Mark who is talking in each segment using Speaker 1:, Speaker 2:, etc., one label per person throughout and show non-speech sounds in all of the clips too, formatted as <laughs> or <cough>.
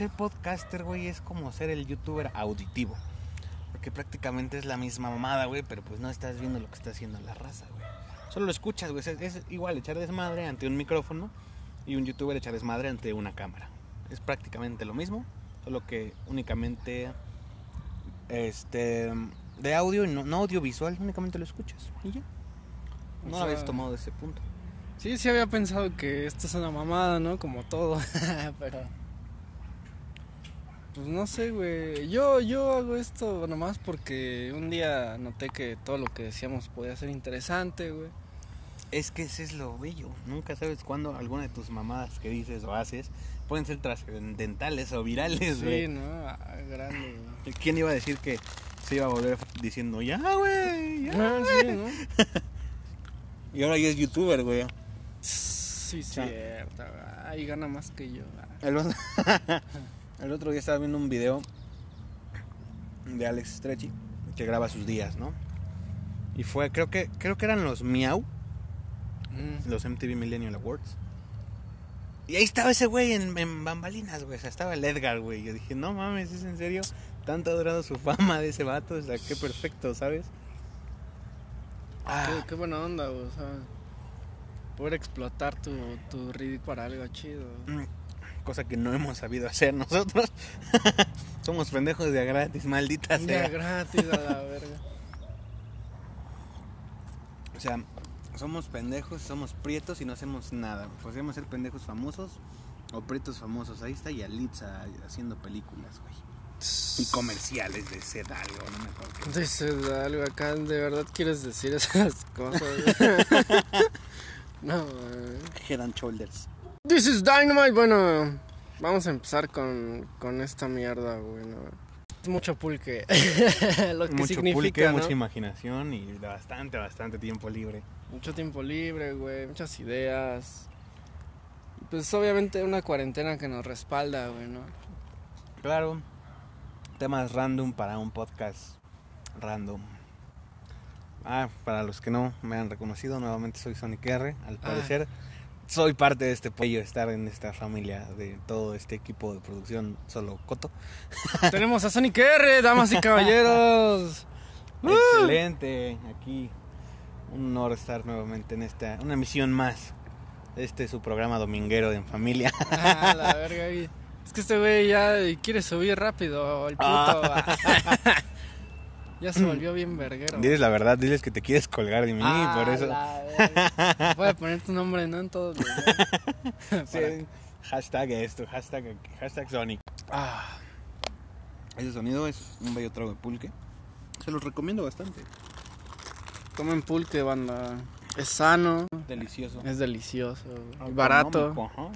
Speaker 1: ser podcaster, güey, es como ser el youtuber auditivo. Porque prácticamente es la misma mamada, güey, pero pues no estás viendo lo que está haciendo la raza, güey. Solo lo escuchas, güey. Es, es igual echar desmadre ante un micrófono y un youtuber echar desmadre ante una cámara. Es prácticamente lo mismo, solo que únicamente este de audio y no, no audiovisual, únicamente lo escuchas y ya.
Speaker 2: O
Speaker 1: No lo habías tomado de ese punto.
Speaker 2: Sí, sí había pensado que esto es una mamada, ¿no? Como todo. <laughs> Pero. Pues no sé, güey. Yo, yo hago esto nomás porque un día noté que todo lo que decíamos podía ser interesante, güey.
Speaker 1: Es que ese es lo bello. Nunca sabes cuándo alguna de tus mamadas que dices o haces pueden ser trascendentales o virales,
Speaker 2: Sí,
Speaker 1: güey.
Speaker 2: ¿no? Ah, grande, güey.
Speaker 1: ¿Quién iba a decir que se iba a volver diciendo, ya, güey, ya?
Speaker 2: Ah, sí, ¿no? <laughs>
Speaker 1: Y ahora ya es youtuber, güey.
Speaker 2: Sí, cierto. Ahí gana más que yo. <laughs> Ah.
Speaker 1: El otro, día estaba viendo un video de Alex Stretchy que graba sus días, ¿no? Y fue, creo que, creo que eran los Miau,
Speaker 2: Mm.
Speaker 1: los MTV Millennial Awards. Y ahí estaba ese güey en, en bambalinas, güey. O sea, estaba el Edgar, güey. Yo dije, no mames, ¿es en serio? Tanto ha durado su fama de ese vato. O sea, qué perfecto, ¿sabes? Ah,
Speaker 2: Qué, qué buena onda, güey. O sea, poder explotar tu, tu para algo chido.
Speaker 1: Mm, Cosa que no hemos sabido hacer nosotros. <laughs> Somos pendejos de a gratis, maldita
Speaker 2: Ya
Speaker 1: sea.
Speaker 2: gratis a la verga. <laughs>
Speaker 1: O sea, somos pendejos, somos prietos y no hacemos nada. Podríamos ser pendejos famosos o prietos famosos. Ahí está Yalitza haciendo películas, güey. Y comerciales de Sedal, o no me acuerdo qué.
Speaker 2: Dice algo acá, ¿de verdad quieres decir esas cosas? <laughs> no, güey.
Speaker 1: Head and Shoulders.
Speaker 2: This is Dynamite. Bueno, vamos a empezar con, con esta mierda, güey. ¿no? Mucho pulque. <laughs> Lo que
Speaker 1: Mucho
Speaker 2: significa,
Speaker 1: pulque,
Speaker 2: ¿no?
Speaker 1: mucha imaginación y bastante, bastante tiempo libre.
Speaker 2: Mucho tiempo libre, güey. Muchas ideas. Y pues obviamente una cuarentena que nos respalda, güey, ¿no?
Speaker 1: Claro, temas random para un podcast random. Ah, para los que no me han reconocido, nuevamente soy Sonic R. Al
Speaker 2: Ah.
Speaker 1: Soy parte de este pollo, estar en esta familia de todo este equipo de producción solo Coto. <laughs>
Speaker 2: Tenemos a Sonic R, damas y caballeros. <laughs>
Speaker 1: Excelente, aquí un honor estar nuevamente en esta, una misión más. Este es su programa dominguero de en familia. <laughs>
Speaker 2: Ah, la verga. Es que este güey ya quiere subir rápido, el puto.
Speaker 1: Ah.
Speaker 2: Ya se <clears throat> volvió bien verguero.
Speaker 1: Diles la verdad, diles que te quieres colgar de mí,
Speaker 2: Ah,
Speaker 1: por eso.
Speaker 2: la. <laughs> Voy a poner tu nombre, ¿no? En todos los <laughs> videos.
Speaker 1: Sí, hashtag esto, hashtag, hashtag Sonic. Ah, ese sonido es un bello trago de pulque. Se los recomiendo bastante.
Speaker 2: Comen pulque, banda. Es sano,
Speaker 1: Delicioso.
Speaker 2: es delicioso, barato.
Speaker 1: Ajá.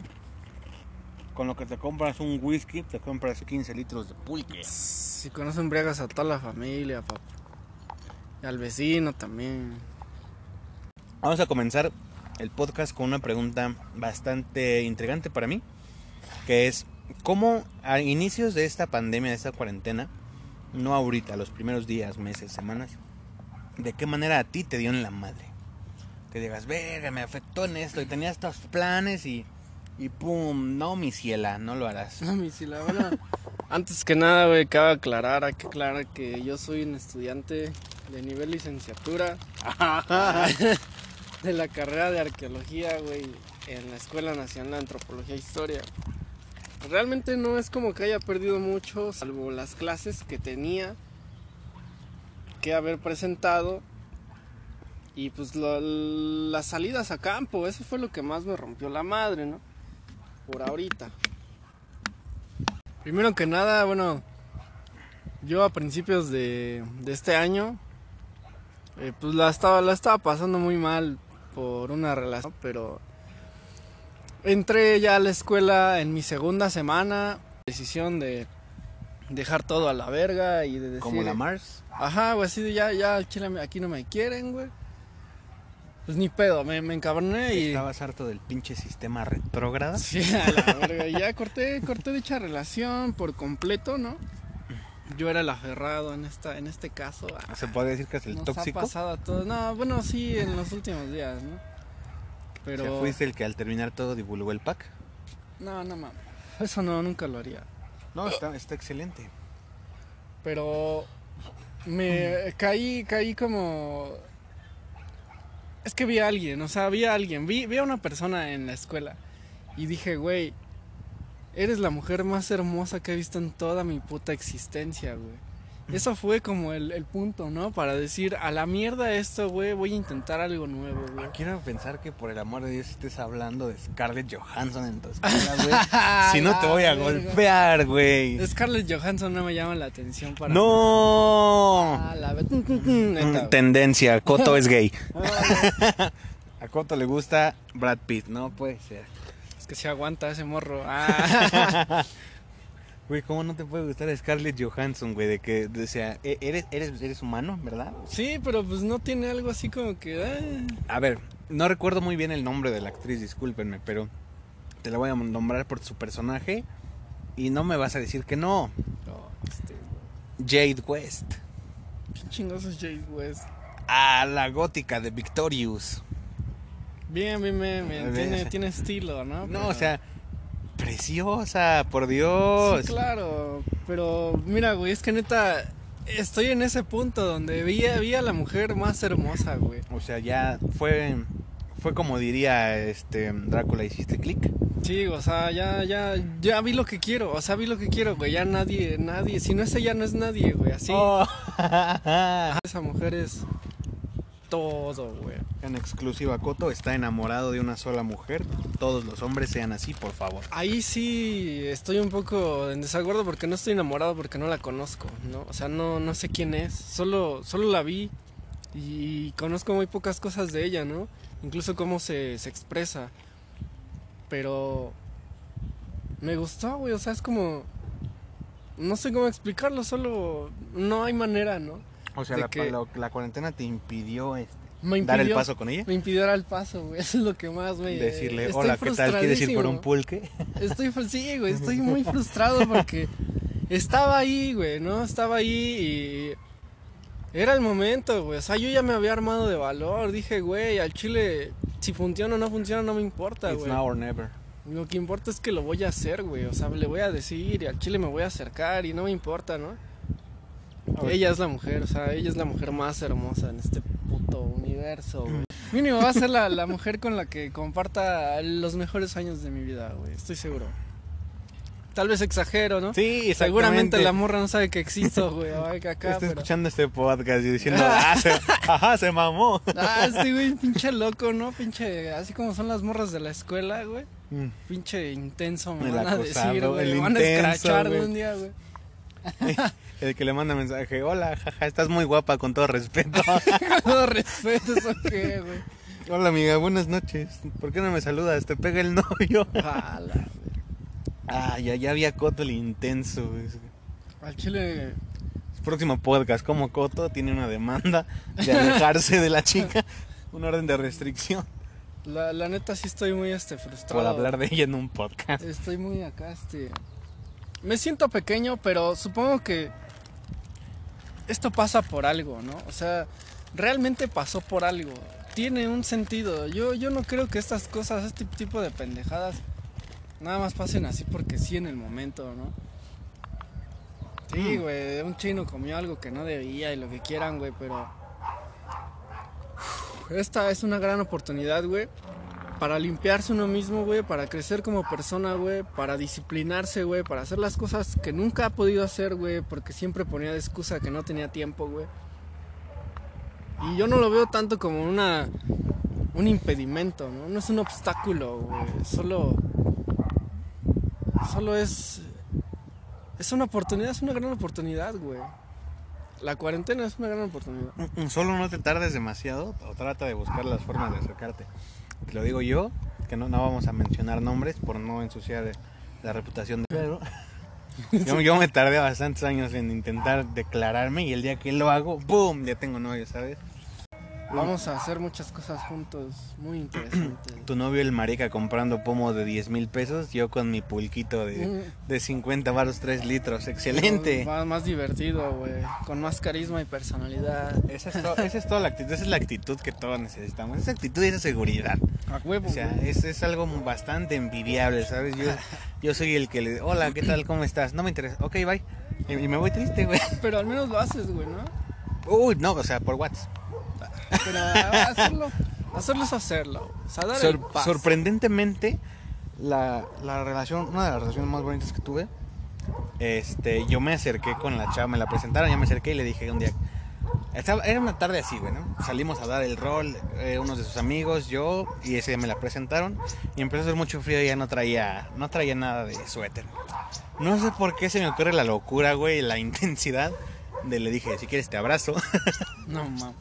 Speaker 1: Con lo que te compras un whisky, te compras 15 litros de pulque.
Speaker 2: Si conocen briagas a toda la familia, papá. Y al vecino también.
Speaker 1: Vamos a comenzar el podcast con una pregunta bastante intrigante para mí, que es cómo a inicios de esta pandemia, de esta cuarentena, no ahorita, los primeros días, meses, semanas, de qué manera a ti te dio en la madre. Que digas, verga, me afectó en esto y tenía estos planes y, y pum, no, mi ciela, no lo harás.
Speaker 2: No, mi sí, la verdad. Antes que nada, güey, cabe aclarar, hay que aclarar que yo soy un estudiante de nivel licenciatura <laughs> de la carrera de arqueología, güey, en la Escuela Nacional de Antropología e Historia. Realmente no es como que haya perdido mucho, salvo las clases que tenía que haber presentado y pues lo- las salidas a campo, eso fue lo que más me rompió la madre, ¿no? Por ahorita. Primero que nada, bueno, yo a principios de, de este año, eh, pues la estaba, la estaba pasando muy mal por una relación, pero entré ya a la escuela en mi segunda semana, decisión de dejar todo a la verga y de decir...
Speaker 1: Como la Mars.
Speaker 2: Ajá, güey, así de ya, ya, aquí no me quieren, güey. Pues ni pedo, me, me encabroné y...
Speaker 1: Estabas harto del pinche sistema retrógrada.
Speaker 2: Sí, a la verga. Ya corté, corté dicha relación por completo, ¿no? Yo era el aferrado en esta, en este caso. ah,
Speaker 1: Se puede decir que es el
Speaker 2: nos
Speaker 1: tóxico.
Speaker 2: ha pasado a todos. No, bueno, sí, en los últimos días, ¿no?
Speaker 1: O
Speaker 2: Pero.
Speaker 1: sea, fuiste el que al terminar todo divulgó el pack.
Speaker 2: No, no mames. Eso no, nunca lo haría.
Speaker 1: No, está, está excelente.
Speaker 2: Pero me caí, caí como... Es que vi a alguien, o sea, vi a alguien, vi, vi a una persona en la escuela y dije, güey, eres la mujer más hermosa que he visto en toda mi puta existencia, güey. Eso fue como el, el punto, ¿no? Para decir, a la mierda esto, güey, voy a intentar algo nuevo, güey.
Speaker 1: Quiero pensar que por el amor de Dios estés hablando de Scarlett Johansson en tu <laughs> escuela, güey. <laughs> si no te voy a golpear, güey.
Speaker 2: Scarlett Johansson no me llama la atención para...
Speaker 1: No.
Speaker 2: Ah, la ve- Neta, güey.
Speaker 1: Tendencia, Coto es gay.
Speaker 2: Ah, <laughs>
Speaker 1: A Coto le gusta Brad Pitt, no puede ser.
Speaker 2: Es que se aguanta ese morro. Ah.
Speaker 1: Güey, ¿cómo no te puede gustar Scarlett Johansson, güey? De que, o sea, e- eres, eres, eres humano, ¿verdad?
Speaker 2: Sí, pero pues no tiene algo así como que... ah.
Speaker 1: A ver, no recuerdo muy bien el nombre de la actriz, discúlpenme, pero te la voy a nombrar por su personaje y no me vas a decir que no.
Speaker 2: No, este,
Speaker 1: Jade West.
Speaker 2: ¿Qué chingados es Jade West?
Speaker 1: A la gótica de Victorious.
Speaker 2: Bien, bien, bien, bien. Tiene, estilo, ¿no?
Speaker 1: No,
Speaker 2: Pero-
Speaker 1: o sea, preciosa, por Dios.
Speaker 2: Sí, claro. Pero mira, güey, es que neta... Estoy en ese punto donde vi, a- vi a la mujer más hermosa, güey.
Speaker 1: O sea, ya fue fue como diría este Drácula, hiciste clic.
Speaker 2: Sí, o sea, ya, ya, ya vi lo que quiero, o sea, vi lo que quiero, güey, ya nadie, nadie, si no es ella, no es nadie, güey, así.
Speaker 1: Oh. <laughs>
Speaker 2: Esa mujer es todo, güey.
Speaker 1: En exclusiva, Coto está enamorado de una sola mujer. Todos los hombres sean así, por favor.
Speaker 2: Ahí sí estoy un poco en desacuerdo porque no estoy enamorado porque no la conozco, ¿no? O sea, no, no sé quién es, solo, solo la vi y conozco muy pocas cosas de ella, ¿no? Incluso cómo se, se expresa. Pero me gustó, güey, o sea, es como... No sé cómo explicarlo, solo no hay manera, ¿no?
Speaker 1: O sea, la,
Speaker 2: que-
Speaker 1: la- la cuarentena te impidió este,
Speaker 2: Me
Speaker 1: dar el paso con ella.
Speaker 2: Me impidió dar el paso, güey, <laughs> eso es lo que más me...
Speaker 1: Decirle,
Speaker 2: estoy
Speaker 1: hola, ¿qué tal? ¿Quieres ir por un pulque? <laughs>
Speaker 2: Estoy, sí, güey, estoy muy frustrado porque estaba ahí, güey, ¿no? Estaba ahí y era el momento, güey. O sea, yo ya me había armado de valor. Dije, güey, al chile, si funciona o no funciona, no me importa,
Speaker 1: It's
Speaker 2: güey.
Speaker 1: now or never.
Speaker 2: Lo que importa es que lo voy a hacer, güey. O sea, le voy a decir y al chile me voy a acercar y no me importa, ¿no?
Speaker 1: A.
Speaker 2: Ella es la mujer, o sea, ella es la mujer más hermosa en este puto universo, güey. Mínimo va a ser la, la mujer con la que comparta los mejores años de mi vida, güey. Estoy seguro. Tal vez exagero, ¿no?
Speaker 1: Sí,
Speaker 2: Seguramente la morra no sabe que existo, güey. Acá,
Speaker 1: Está
Speaker 2: pero...
Speaker 1: escuchando este podcast y diciendo, ah, se, <laughs> ajá, se mamó.
Speaker 2: Ah, sí, güey, pinche loco, ¿no? Pinche, así como son las morras de la escuela, güey.
Speaker 1: Mm.
Speaker 2: Pinche intenso, me van a
Speaker 1: acosado,
Speaker 2: decir, güey. Me van a escrachar
Speaker 1: güey.
Speaker 2: un día, güey.
Speaker 1: El que le manda mensaje, hola, jaja, estás muy guapa, con todo respeto. <laughs>
Speaker 2: Con todo respeto, ¿eso qué, güey?
Speaker 1: hola, amiga, buenas noches. ¿Por qué no me saludas? Te pega el novio. <laughs>
Speaker 2: Güey.
Speaker 1: Ah, ya, ya había Coto el intenso. güey.
Speaker 2: Al chile,
Speaker 1: Próximo podcast, como Coto tiene una demanda de alejarse de la chica, un orden de restricción
Speaker 2: la, la neta sí estoy muy, este, frustrado.
Speaker 1: por hablar de ella en un podcast.
Speaker 2: Estoy muy acá, este... Me siento pequeño, pero supongo que esto pasa por algo, ¿no? O sea, realmente pasó por algo. Tiene un sentido. Yo, yo no creo que estas cosas, este tipo de pendejadas, nada más pasen así porque sí en el momento, ¿no? Sí,
Speaker 1: Mm.
Speaker 2: güey, un chino comió algo que no debía y lo que quieran, güey, pero... Esta es una gran oportunidad, güey, para limpiarse uno mismo, güey, para crecer como persona, güey, para disciplinarse, güey, para hacer las cosas que nunca ha podido hacer, güey, porque siempre ponía de excusa que no tenía tiempo, güey. Y yo no lo veo tanto como una un impedimento, ¿no? No es un obstáculo, güey, solo solo es es una oportunidad, es una gran oportunidad, güey. La cuarentena es una gran oportunidad.
Speaker 1: Mm, Solo no te tardes demasiado o trata de buscar las formas de acercarte. Te lo digo yo, que no, no vamos a mencionar nombres por no ensuciar la reputación de Pedro. <laughs> Yo, yo me tardé bastantes años en intentar declararme y el día que lo hago, ¡boom! Ya tengo novio, ¿sabes?
Speaker 2: Vamos a hacer muchas cosas juntos, muy interesantes.
Speaker 1: Tu novio el marica comprando pomo de 10 mil pesos, yo con mi pulquito de,
Speaker 2: Mm.
Speaker 1: de 50 baros 3 litros. Excelente.
Speaker 2: Más, más divertido, güey. Con más carisma y personalidad.
Speaker 1: Esa es, to- esa es toda la actitud, esa es la actitud que todos necesitamos. Esa actitud y esa seguridad.
Speaker 2: A huevo,
Speaker 1: O sea, es, es algo bastante envidiable, ¿sabes? Yo, <laughs> yo soy el que le... Hola, ¿qué tal? ¿Cómo estás? No me interesa. Ok, bye. Y, y me voy triste, güey.
Speaker 2: Pero al menos lo haces, güey, ¿no?
Speaker 1: Uy, no, o sea, por WhatsApp.
Speaker 2: Pero hacerlo, hacerlo es hacerlo. O sea, dar el
Speaker 1: Sor-
Speaker 2: paso.
Speaker 1: sorprendentemente, la, la relación, una de las relaciones más bonitas que tuve, este, yo me acerqué con la chava, me la presentaron, yo me acerqué y le dije un día, estaba, era una tarde así, güey, ¿no? Salimos a dar el rol, eh, unos de sus amigos, yo, y ese día me la presentaron, y empezó a hacer mucho frío y ya no traía, no traía nada de suéter. No sé por qué se me ocurre la locura, güey, la <laughs> intensidad de le dije, si quieres te abrazo.
Speaker 2: No, mames.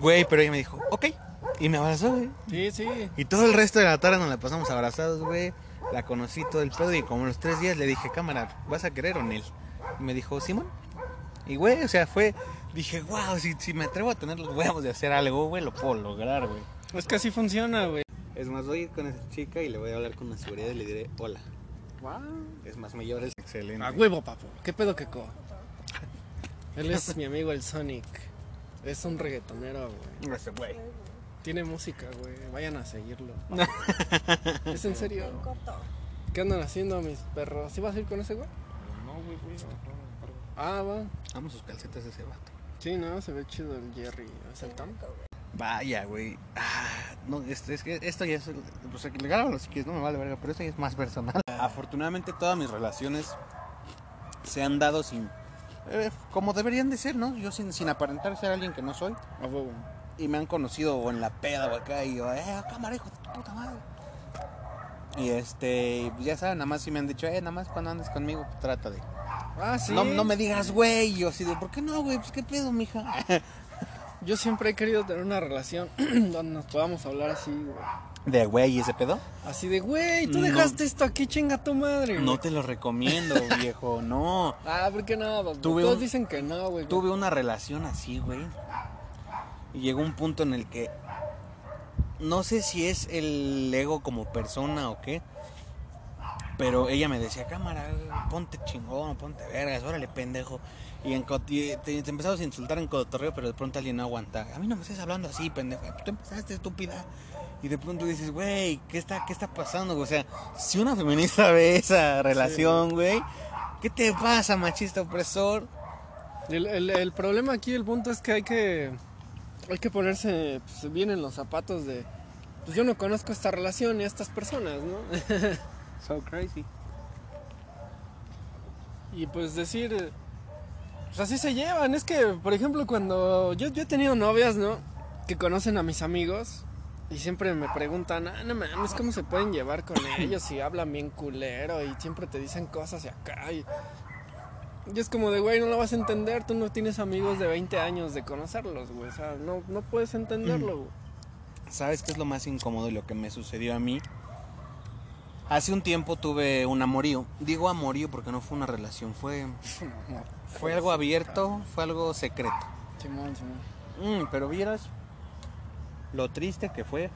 Speaker 1: Güey, pero ella me dijo, ok, y me abrazó, güey.
Speaker 2: Sí, sí.
Speaker 1: Y todo el resto de la tarde nos la pasamos abrazados, güey. La conocí todo el pedo y como los tres días le dije, cámara, ¿vas a querer o Nel? Y me dijo, Simón. Y güey, o sea, fue, dije, wow, si, si me atrevo a tener los huevos de hacer algo, güey, lo puedo lograr, güey.
Speaker 2: Es que así funciona, güey.
Speaker 1: Es más, voy a ir con esa chica y le voy a hablar con una seguridad y le diré, hola.
Speaker 2: Wow.
Speaker 1: Es más, me llevaré excelente.
Speaker 2: A huevo, papo. ¿Qué pedo que co? Él es <laughs> mi amigo el Sonic. Es un reggaetonero, güey.
Speaker 1: Ese güey.
Speaker 2: Tiene música, güey. Vayan a seguirlo. <laughs> ¿Es en serio? ¿Qué andan haciendo mis perros? ¿Sí vas a ir con ese güey?
Speaker 3: No, güey, güey.
Speaker 2: Ah, va.
Speaker 1: Vamos sus calcetas de ese vato.
Speaker 2: Sí, no, se ve chido el Jerry. ¿Es el Tom?
Speaker 1: Vaya, güey. Ah, no, es, es que esto ya es. Pues le grábalo si quieres, no me vale verga, pero esto ya es más personal. Afortunadamente, todas mis relaciones se han dado sin. Eh, como deberían de ser, ¿no? Yo sin, sin aparentar ser alguien que no soy.
Speaker 2: A huevo.
Speaker 1: Y me han conocido o en la peda o acá y yo, eh, cámara, hijo de tu puta madre. Y este, pues ya saben, nada más si me han dicho, eh, nada más cuando andes conmigo, pues, trata de.
Speaker 2: Ah, sí.
Speaker 1: No, no me digas, güey. Y yo así de, ¿por qué no, güey? Pues qué pedo, mija. <laughs>
Speaker 2: Yo siempre he querido tener una relación <clears throat> donde nos podamos hablar así, güey.
Speaker 1: ¿De güey y ese pedo?
Speaker 2: Así de, güey, tú
Speaker 1: No.
Speaker 2: dejaste esto aquí, chinga tu madre.
Speaker 1: No
Speaker 2: güey.
Speaker 1: te lo recomiendo, <laughs> viejo, no.
Speaker 2: Ah, ¿por qué no?
Speaker 1: Tuve
Speaker 2: Todos
Speaker 1: un-
Speaker 2: dicen que no, güey.
Speaker 1: Tuve una relación así, güey. Y llegó un punto en el que no sé si es el ego como persona o qué. Pero ella me decía, cámara, ponte chingón, ponte vergas, órale, pendejo. Y, en, cot- y te, te empezabas a insultar en cotorreo, pero de pronto alguien no aguanta. A mí no me estés hablando así, pendejo. Tú empezaste, estúpida. Y de pronto dices, güey, ¿qué está, ¿qué está pasando? O sea, si una feminista ve esa relación, güey, ¿qué te pasa, machista opresor?
Speaker 2: El, el- el problema aquí, el punto es que hay que hay que ponerse pues, bien en los zapatos de pues yo no conozco esta relación y a estas personas, ¿no? <laughs>
Speaker 1: So crazy.
Speaker 2: y pues decir pues así se llevan, es que por ejemplo cuando yo, yo he tenido novias, ¿no? Que conocen a mis amigos y siempre me preguntan, ah, no mames, ¿cómo se pueden llevar con <laughs> ellos y hablan bien culero y siempre te dicen cosas y acá y, y es como de, güey, no lo vas a entender, tú no tienes amigos de 20 años de conocerlos, güey, o sea, no, no puedes entenderlo, güey.
Speaker 1: ¿Sabes qué es lo más incómodo y lo que me sucedió a mí? Hace un tiempo tuve un amorío. Digo amorío porque no fue una relación, fue, <laughs> fue algo abierto, fue algo secreto.
Speaker 2: Simón, Simón.
Speaker 1: Mm, pero vieras lo triste que fue.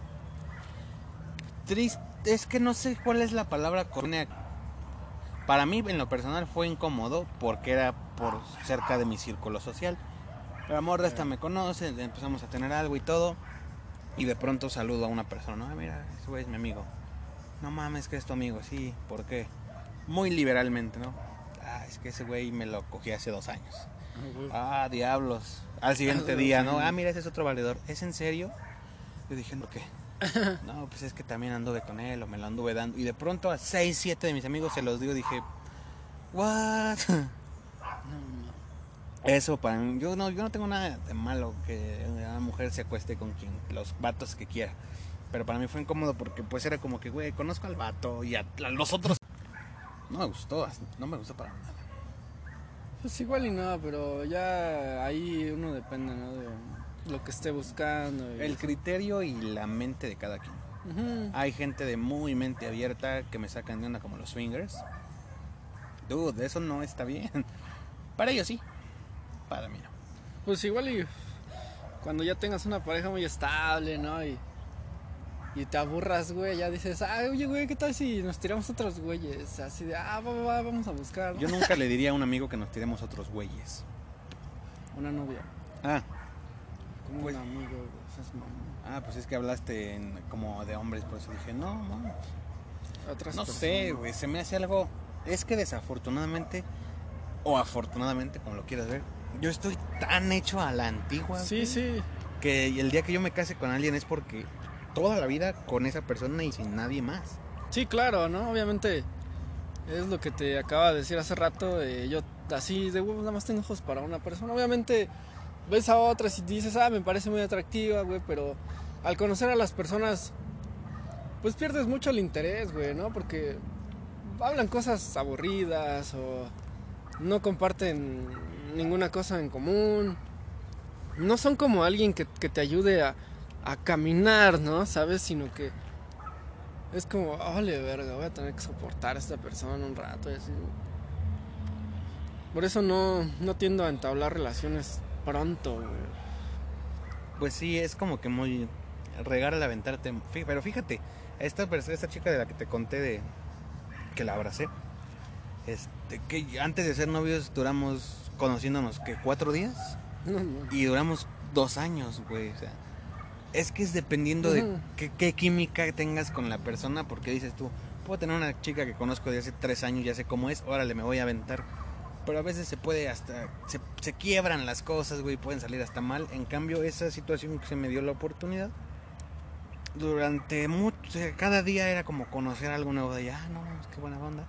Speaker 1: Triste, es que no sé cuál es la palabra cornea. Para mí, en lo personal, fue incómodo porque era por cerca de mi círculo social. El amor de esta me conoce, empezamos a tener algo y todo. Y de pronto saludo a una persona. Ah, mira, ese güey es mi amigo. No mames, que es tu amigo. Sí, ¿por qué? Muy liberalmente, ¿no? Ah, es que ese güey me lo cogí hace dos años. Ah, diablos. Al siguiente día, ¿no? Ah, mira, ese es otro valedor. ¿Es en serio? Yo dije, ¿no qué? <laughs> No, pues es que también anduve con él o me lo anduve dando. Y de pronto a 6, 7 de mis amigos se los digo. Dije, ¿what? <laughs> Eso para mí, yo no, yo no tengo nada de malo que una mujer se acueste con quien, los vatos que quiera. Pero para mí fue incómodo porque pues era como que, güey, conozco al vato y a, a los otros. No me gustó, no me gustó para nada.
Speaker 2: Pues igual y no, pero ya ahí uno depende, ¿no? De lo que esté buscando. y
Speaker 1: El
Speaker 2: eso.
Speaker 1: criterio y la mente de cada quien. Hay gente de muy mente abierta que me sacan de onda como los swingers. Dude, eso no está bien. Para ellos sí. Para mí no.
Speaker 2: Pues igual y cuando ya tengas una pareja muy estable, ¿no? Y, y te aburras, güey, ya dices, ah, oye, güey, ¿qué tal si nos tiramos otros güeyes? Así de, ah, va, va, va, vamos a buscar. ¿no?
Speaker 1: Yo nunca le diría a un amigo que nos tiremos otros güeyes.
Speaker 2: Una novia,
Speaker 1: Ah,
Speaker 2: como
Speaker 1: Pues-
Speaker 2: un amigo, güey, mamón.
Speaker 1: ah, pues es que hablaste en- como de hombres, por eso dije, no, no.
Speaker 2: Otras
Speaker 1: No
Speaker 2: personas.
Speaker 1: sé, güey, se me hace algo. Es que desafortunadamente, o afortunadamente, como lo quieras ver, yo estoy tan hecho a la antigua.
Speaker 2: Sí,
Speaker 1: güey,
Speaker 2: sí.
Speaker 1: Que el día que yo me case con alguien es porque toda la vida con esa persona y sin nadie más.
Speaker 2: Sí, claro, ¿no? Obviamente es lo que te acaba de decir hace rato. eh, yo así de huevos nada más tengo ojos para una persona. Obviamente ves a otras y dices, ah, me parece muy atractiva, güey, pero al conocer a las personas, pues pierdes mucho el interés, güey, ¿no? Porque hablan cosas aburridas o no comparten ninguna cosa en común. No son como alguien que, que te ayude a, a caminar, ¿no? ¿Sabes? Sino que es como, vale, verga, voy a tener que soportar a esta persona un rato y así. Por eso no, no tiendo a entablar relaciones pronto, güey.
Speaker 1: Pues sí, es como que muy. regar al aventarte. Pero fíjate, esta, pers- esta chica de la que te conté de. que la abracé. Este, que antes de ser novios duramos conociéndonos, que ¿Cuatro días?
Speaker 2: No, no.
Speaker 1: Y duramos dos años, güey. O sea, es que es dependiendo de qué, qué química tengas con la persona, porque dices tú, puedo tener una chica que conozco de hace tres años, ya sé cómo es, órale, me voy a aventar. Pero a veces se puede hasta, se, se quiebran las cosas, güey, pueden salir hasta mal. En cambio, esa situación que se me dio la oportunidad, durante mucho, o sea, cada día era como conocer algo nuevo de, ah, no, qué buena onda.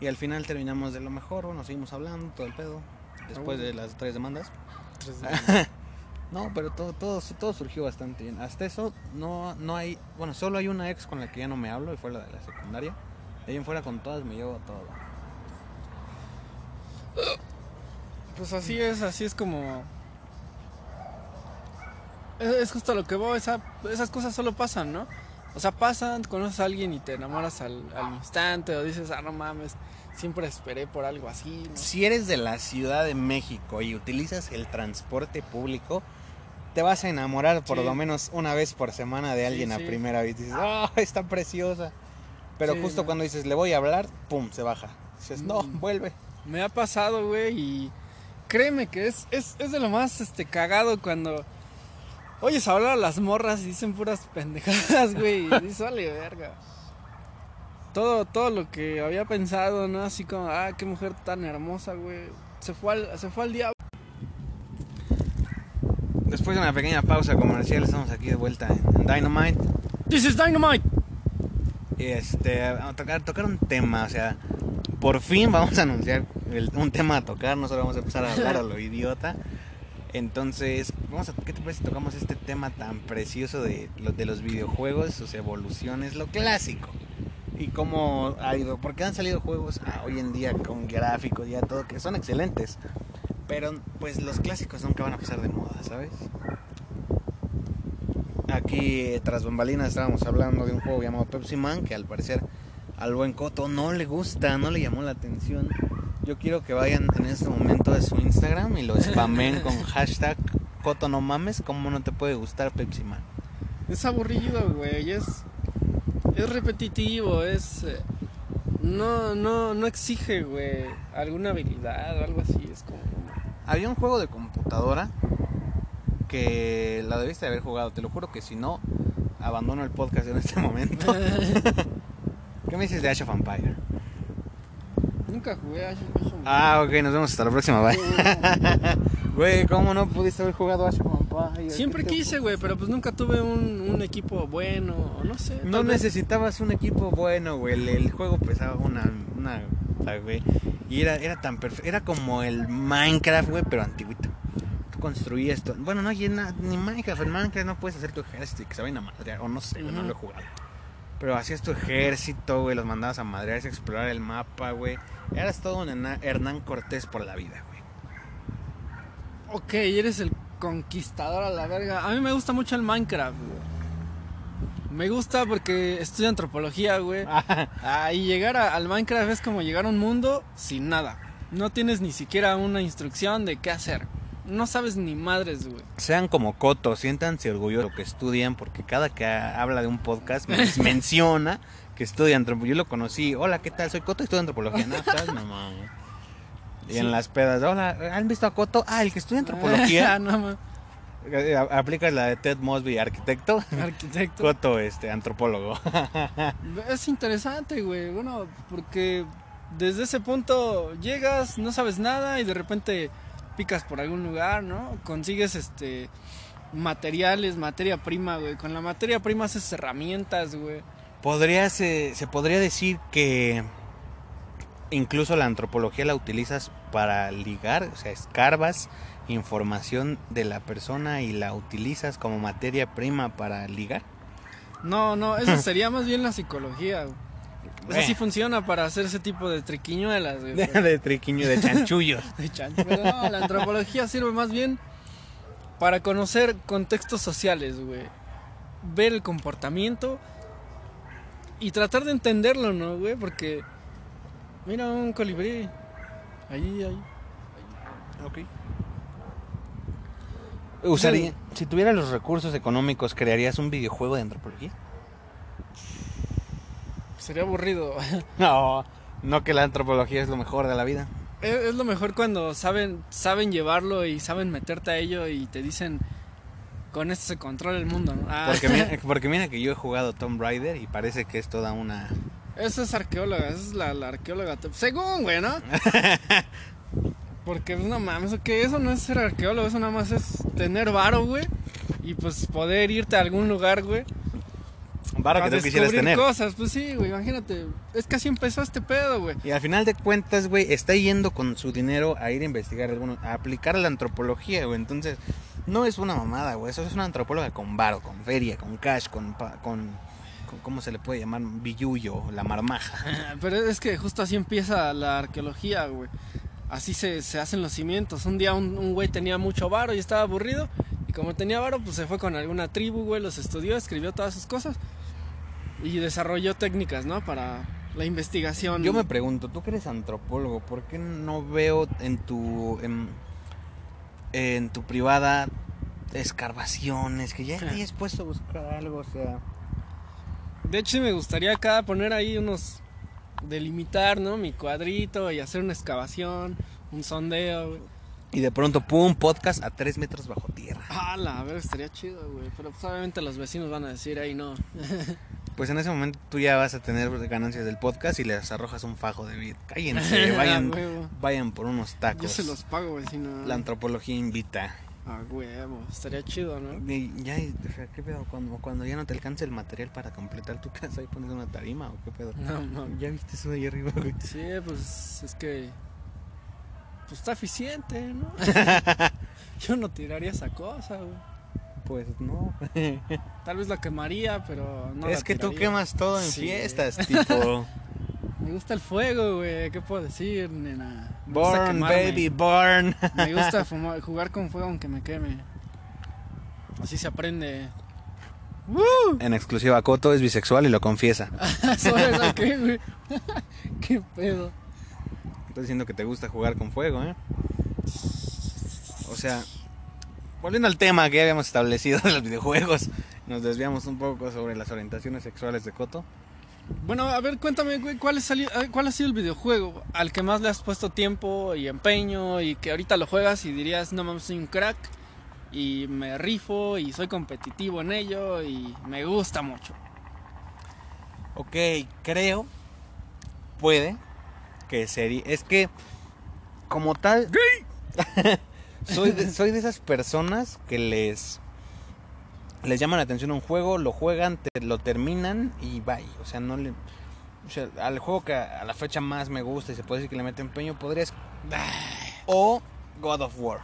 Speaker 1: Y al final terminamos de lo mejor, nos seguimos hablando, todo el pedo, después de las tres demandas. <laughs> No, pero todo, todo, todo surgió bastante bien. Hasta eso no, no hay, bueno, solo hay una ex con la que ya no me hablo y fue la de la secundaria. De ahí en fuera con todas me llevo todo.
Speaker 2: Pues así es, así es como... Es, es justo a lo que voy, esa- esas cosas solo pasan, ¿no? O sea, pasan, conoces a alguien y te enamoras al, al instante o dices, ah, no mames, siempre esperé por algo así, ¿no?
Speaker 1: Si eres de la Ciudad de México y utilizas el transporte público, te vas a enamorar por
Speaker 2: Sí.
Speaker 1: lo menos una vez por semana de
Speaker 2: Sí,
Speaker 1: alguien a primera vez. Dices, oh, está preciosa. Pero justo
Speaker 2: no.
Speaker 1: cuando dices, le voy a hablar, pum, se baja. Dices, no,
Speaker 2: Mm.
Speaker 1: vuelve.
Speaker 2: Me ha pasado, güey, y créeme que es, es, es de lo más este cagado cuando oyes hablar a las morras y dicen puras pendejadas, güey, y dices, <laughs> vale, verga. Todo, todo lo que había pensado, ¿no? Así como, ah, qué mujer tan hermosa, güey. Se fue al, se fue al diablo.
Speaker 1: Después de una pequeña pausa comercial, estamos aquí de vuelta en Dynamite.
Speaker 2: This is Dynamite.
Speaker 1: este, a tocar, tocar un tema, o sea, por fin vamos a anunciar el- un tema a tocar, no solo vamos a empezar a hablar a lo <laughs> idiota. Entonces, vamos a, ¿qué te parece si tocamos este tema tan precioso de, de los videojuegos, sus evoluciones, lo clásico? Y cómo ha ido, porque han salido juegos ah, hoy en día con gráficos y ya todo, que son excelentes. Pero pues los clásicos nunca van a pasar de moda, ¿sabes? Aquí tras bambalinas estábamos hablando de un juego llamado Pepsi Man que al parecer al buen Coto no le gusta, no le llamó la atención. Yo quiero que vayan en este momento a su Instagram y lo spamen con <laughs> hashtag Coto no mames, ¿cómo no te puede gustar Pepsi Man?
Speaker 2: Es aburrido, güey. Es, es repetitivo, es... eh, no, no, no exige, güey, alguna habilidad o algo así. Es como...
Speaker 1: Había un juego de computadora que la debiste haber jugado, te lo juro que si no, abandono el podcast en este momento. <laughs> ¿Qué me dices de Ash of Empire?
Speaker 2: Nunca jugué a Ash of
Speaker 1: Ah, ok, nos vemos hasta la próxima, bye. <laughs> Güey, ¿cómo no pudiste haber jugado Ash of Empires?
Speaker 2: Siempre
Speaker 1: ¿Qué te
Speaker 2: quise, güey, pero pues nunca tuve un, un equipo bueno, o no sé.
Speaker 1: No necesitabas un equipo bueno, güey. El, el juego pesaba una, una, güey. Y era, era tan perfecto. Era como el Minecraft, güey, pero antiguito. Tú construías esto. Bueno, no, na- ni Minecraft. En Minecraft no puedes hacer tu ejército y que se vayan a madrear. O no sé, no lo he jugado. Pero hacías tu ejército, güey. Los mandabas a madrear, a explorar el mapa, güey. Eras todo un Hernán- Hernán Cortés por la vida, güey.
Speaker 2: Ok, eres el conquistador a la verga. A mí me gusta mucho el Minecraft, güey. Me gusta porque estudio antropología, güey. Ah, y llegar a- al Minecraft es como llegar a un mundo sin nada. No tienes ni siquiera una instrucción de qué hacer. no sabes ni madres, güey.
Speaker 1: Sean como Coto, siéntanse orgullosos de lo que estudian, porque cada que habla de un podcast men- <laughs> menciona que estudia antropología. Yo lo conocí, hola, ¿qué tal? Soy Coto y estudio antropología. No, estás mamá, güey. Y
Speaker 2: Sí.
Speaker 1: en las pedas, hola, ¿han visto a Coto? Ah, el que estudia <laughs> antropología. <laughs>
Speaker 2: no,
Speaker 1: Aplicas la de Ted Mosby, arquitecto.
Speaker 2: Arquitecto. <laughs>
Speaker 1: Coto, este, antropólogo. <laughs>
Speaker 2: Es interesante, güey. Bueno, porque desde ese punto llegas, no sabes nada y de repente picas por algún lugar, ¿no? Consigues este materiales, materia prima, güey. Con la materia prima haces herramientas, güey.
Speaker 1: Podría, se, se podría decir que incluso la antropología la utilizas para ligar, o sea, escarbas información de la persona y la utilizas como materia prima para ligar.
Speaker 2: No, no, eso <laughs> sería más bien la psicología, güey. Eso sí funciona para hacer ese tipo de triquiñuelas, güey.
Speaker 1: De triquiño, de chanchullos. <laughs>
Speaker 2: De chancho. Pero no, la antropología sirve más bien para conocer contextos sociales, güey. Ver el comportamiento y tratar de entenderlo, ¿no, güey? Porque, mira, un colibrí. Ahí, ahí.
Speaker 1: Ok. Usaría, si tuvieras los recursos económicos, ¿crearías un videojuego de antropología?
Speaker 2: Sería aburrido. <laughs>
Speaker 1: No, no que la antropología es lo mejor de la vida.
Speaker 2: es, es lo mejor cuando saben, saben llevarlo y saben meterte a ello y te dicen, con esto se controla el mundo, ¿no? Ah,
Speaker 1: Porque mira, <laughs> porque mira que yo he jugado Tomb Raider y parece que es toda una...
Speaker 2: Esa es arqueóloga, esa es la, la arqueóloga. Según, güey, ¿no? <laughs> Porque, pues, no mames, que eso no es ser arqueólogo, eso nada más es tener varo, güey. Y pues poder irte a algún lugar, güey.
Speaker 1: Varo que tú quisieras tener.
Speaker 2: cosas, pues sí, güey, imagínate. Es que así empezó este pedo, güey.
Speaker 1: Y al final de cuentas, güey, está yendo con su dinero a ir a investigar alguno, a aplicar la antropología, güey. Entonces, no es una mamada, güey. Eso es una antropóloga con varo, con feria, con cash, con, con, ¿cómo se le puede llamar? Billullo, la marmaja. <laughs>
Speaker 2: Pero es que justo así empieza la arqueología, güey. Así se, se hacen los cimientos. Un día un, un güey tenía mucho varo y estaba aburrido. Y como tenía varo, pues se fue con alguna tribu, güey, los estudió, escribió todas sus cosas. Y desarrolló técnicas, ¿no? Para la investigación.
Speaker 1: Yo me pregunto, tú que eres antropólogo, ¿por qué no veo en tu en, en tu privada escarbaciones que ya <laughs> te hayas puesto a buscar algo, o sea,
Speaker 2: De hecho, sí me gustaría acá poner ahí unos... Delimitar, ¿no? Mi cuadrito y hacer una excavación, un sondeo, güey.
Speaker 1: y de pronto pum podcast a tres metros bajo tierra.
Speaker 2: ¡Hala! A ver, estaría chido, güey. Pero pues obviamente los vecinos van a decir, ahí no. <laughs>
Speaker 1: Pues en ese momento tú ya vas a tener ganancias del podcast y les arrojas un fajo de vid. Cállense, <laughs> vayan, vayan por unos tacos.
Speaker 2: Yo se los pago, vecino.
Speaker 1: La antropología invita.
Speaker 2: A huevo, estaría chido, ¿no?
Speaker 1: Y ya, o sea, ¿qué pedo? Cuando, cuando ya no te alcance el material para completar tu <laughs> casa y pones una tarima o qué pedo.
Speaker 2: No, no.
Speaker 1: ¿Ya viste eso de ahí arriba, güey?
Speaker 2: Sí, pues es que. Pues está eficiente, ¿no? <laughs> Yo no tiraría esa cosa, güey.
Speaker 1: Pues no.
Speaker 2: Tal vez la quemaría, pero no.
Speaker 1: es
Speaker 2: la
Speaker 1: que tú quemas todo en
Speaker 2: Sí.
Speaker 1: fiestas, tipo. <laughs>
Speaker 2: Me gusta el fuego, güey. ¿Qué puedo decir, nena? Me
Speaker 1: Born, baby, born.
Speaker 2: Me gusta <laughs> fumar- jugar con fuego aunque me queme. Así se aprende. ¡Woo!
Speaker 1: En exclusiva, Coto es bisexual y lo confiesa.
Speaker 2: ¿Sabes a qué, güey? <laughs> ¿Qué pedo?
Speaker 1: Estás diciendo que te gusta jugar con fuego, ¿eh? O sea, volviendo al tema que ya habíamos establecido de los videojuegos, nos desviamos un poco sobre las orientaciones sexuales de Coto.
Speaker 2: Bueno, a ver, cuéntame, güey, ¿cuál, es ¿cuál ha sido el videojuego al que más le has puesto tiempo y empeño y que ahorita lo juegas y dirías, no mames, soy un crack y me rifo y soy competitivo en ello y me gusta mucho?
Speaker 1: Ok, creo, puede, que sería... Es que, como tal... <laughs> soy, de, soy de esas personas que les... Les llama la atención un juego, lo juegan, te- lo terminan y bye. O sea, no le... O sea, al juego que a la fecha más me gusta y se puede decir que le mete empeño, podrías... <sighs> O God of War.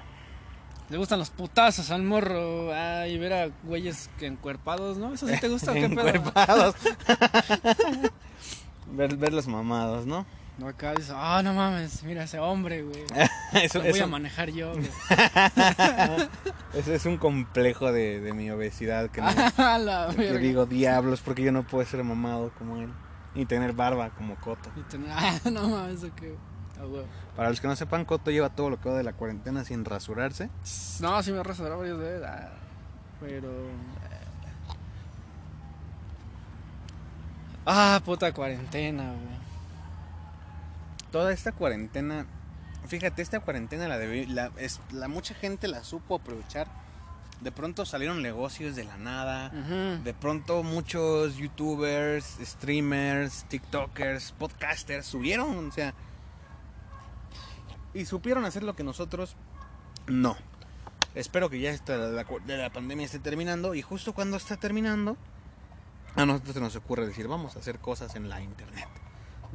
Speaker 2: Le gustan los putazos al morro ah, y ver a güeyes que encuerpados, ¿no? ¿Eso sí te gusta o qué <laughs> pedo?
Speaker 1: Encuerpados. <laughs> ver, ver los mamados, ¿no?
Speaker 2: No, acá dices, ah, no mames, mira ese hombre, güey. <laughs>
Speaker 1: Eso,
Speaker 2: Lo voy a manejar yo, güey. <laughs>
Speaker 1: Ese es un complejo de, de mi obesidad que, no- <laughs>
Speaker 2: A la
Speaker 1: que
Speaker 2: verga.
Speaker 1: digo diablos porque yo no puedo ser mamado como él y tener barba como Coto.
Speaker 2: Y tener- ah, no mames, ok. Huevo.
Speaker 1: Para los que no sepan, Coto lleva todo lo que va de la cuarentena sin rasurarse.
Speaker 2: No, sí me he rasurado varias veces. ah, Pero. eh. Ah, puta cuarentena, güey.
Speaker 1: Toda esta cuarentena, fíjate, esta cuarentena la, debí- la, es, la mucha gente la supo aprovechar. De pronto salieron negocios de la nada. De pronto muchos youtubers, streamers, tiktokers, podcasters subieron, o sea, y supieron hacer lo que nosotros no. Espero que ya esta, la, la pandemia esté terminando y justo cuando está terminando, a nosotros se nos ocurre decir, vamos a hacer cosas en la internet.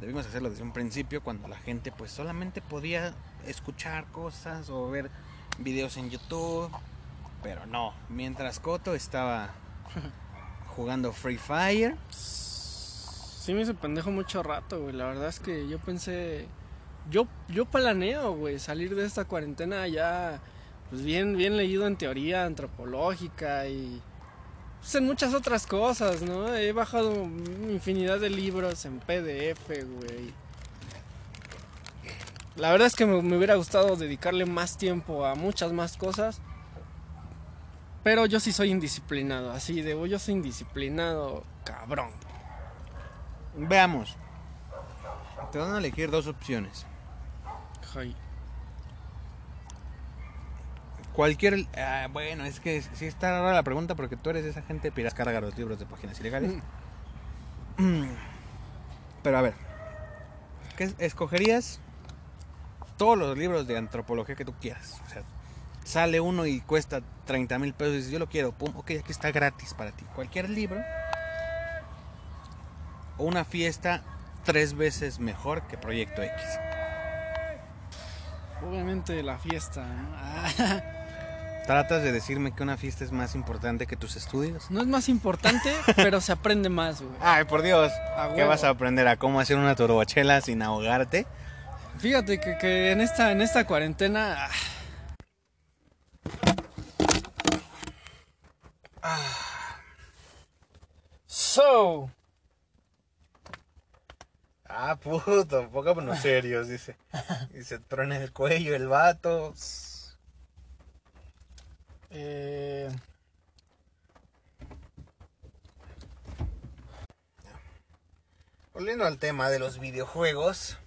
Speaker 1: Debimos hacerlo desde un principio cuando la gente pues solamente podía escuchar cosas o ver videos en YouTube, pero no, mientras Coto estaba <laughs> jugando Free Fire,
Speaker 2: Sí me hizo pendejo mucho rato, güey. La verdad es que yo pensé. Yo, yo planeo, güey, salir de esta cuarentena ya. Pues bien, bien leído en teoría antropológica y. Pues en muchas otras cosas, ¿no? He bajado infinidad de libros en PDF, güey. La verdad es que me, me hubiera gustado dedicarle más tiempo a muchas más cosas. Pero yo sí soy indisciplinado, así de yo soy indisciplinado, cabrón.
Speaker 1: veamos. Te van a elegir dos opciones.
Speaker 2: Ay.
Speaker 1: Cualquier... ah, bueno, es que sí está rara la pregunta porque tú eres esa gente que carga los libros de páginas ilegales. Mm. Pero a ver, ¿qué es- escogerías todos los libros de antropología que tú quieras? O sea, sale uno y cuesta 30 mil pesos y dices, yo lo quiero, pum, ok, aquí está gratis para ti. Cualquier libro. O una fiesta tres veces mejor que Proyecto X.
Speaker 2: Obviamente la fiesta, ¿no? <laughs> Ah,
Speaker 1: ¿Tratas de decirme que una fiesta es más importante que tus estudios?
Speaker 2: no es más importante, <laughs> pero se aprende más, güey.
Speaker 1: Ay, por Dios. ¿Qué vas a aprender? ¿A cómo hacer una turbachela sin ahogarte?
Speaker 2: Fíjate que, que en esta en esta cuarentena ah. So,
Speaker 1: Ah, puto, pongámonos serios, dice. Y se trona el cuello el vato.
Speaker 2: Eh,
Speaker 1: Volviendo al tema de los videojuegos.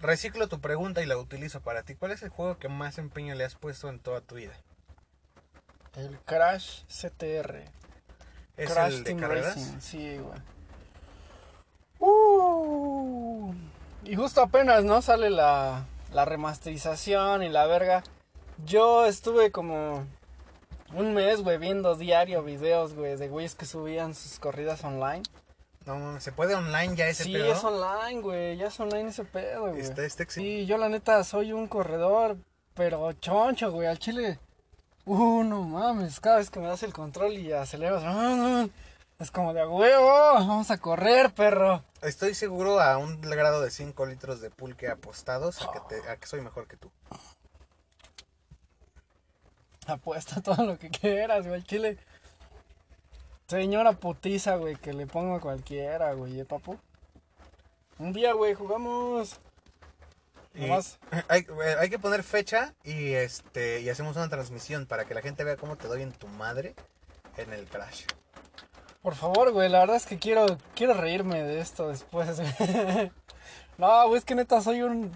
Speaker 1: Reciclo tu pregunta y la utilizo para ti. ¿Cuál es el juego que más empeño le has puesto en toda tu vida?
Speaker 2: el Crash CTR.
Speaker 1: ¿Es
Speaker 2: Crash
Speaker 1: el de
Speaker 2: Team
Speaker 1: carreras?
Speaker 2: Racing, sí, güey. Uh, y justo apenas, ¿no? Sale la, la remasterización y la verga. Yo estuve como un mes, güey, viendo diario videos, güey, de güeyes que subían sus corridas online.
Speaker 1: No, mames, ¿se puede online ya ese
Speaker 2: sí,
Speaker 1: pedo?
Speaker 2: es online, güey, ya es online ese pedo, güey.
Speaker 1: Está este
Speaker 2: Sí, yo la neta soy un corredor, pero choncho, güey, al chile. Uh, no mames, cada vez que me das el control y aceleras, ah, es como de a huevo, vamos a correr, perro.
Speaker 1: Estoy seguro a un grado de 5 litros de pulque apostados a que, te- a que soy mejor que tú. <laughs>
Speaker 2: Apuesta todo lo que quieras, güey, chile. Señora putiza, güey, que le pongo a cualquiera, güey, ¿eh, papu? Un día, güey, jugamos. Nomás. <laughs>
Speaker 1: hay, hay que poner fecha y este y hacemos una transmisión para que la gente vea cómo te doy en tu madre en el crash.
Speaker 2: Por favor, güey, la verdad es que quiero, quiero reírme de esto después, güey. <laughs> No, güey, es que neta soy un...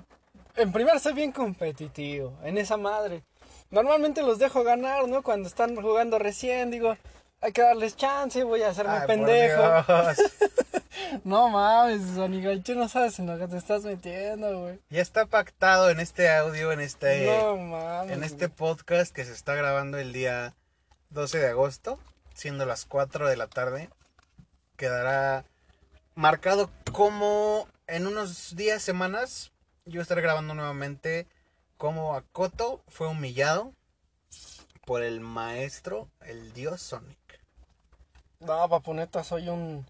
Speaker 2: En primer soy bien competitivo, en esa madre. Normalmente los dejo ganar, ¿no? Cuando están jugando recién, digo, hay que darles chance, voy a hacerme
Speaker 1: Ay,
Speaker 2: pendejo. <laughs> No mames, Sonigalche, no sabes en lo que te estás metiendo, güey.
Speaker 1: Ya está pactado en este audio, en este
Speaker 2: No mames.
Speaker 1: en este
Speaker 2: güey.
Speaker 1: podcast que se está grabando el día 12 de agosto, siendo las 4 de la tarde. Quedará marcado como en unos días, semanas, yo estaré grabando nuevamente cómo Akoto fue humillado por el maestro, el dios Sonic.
Speaker 2: No, papu, neta, soy un...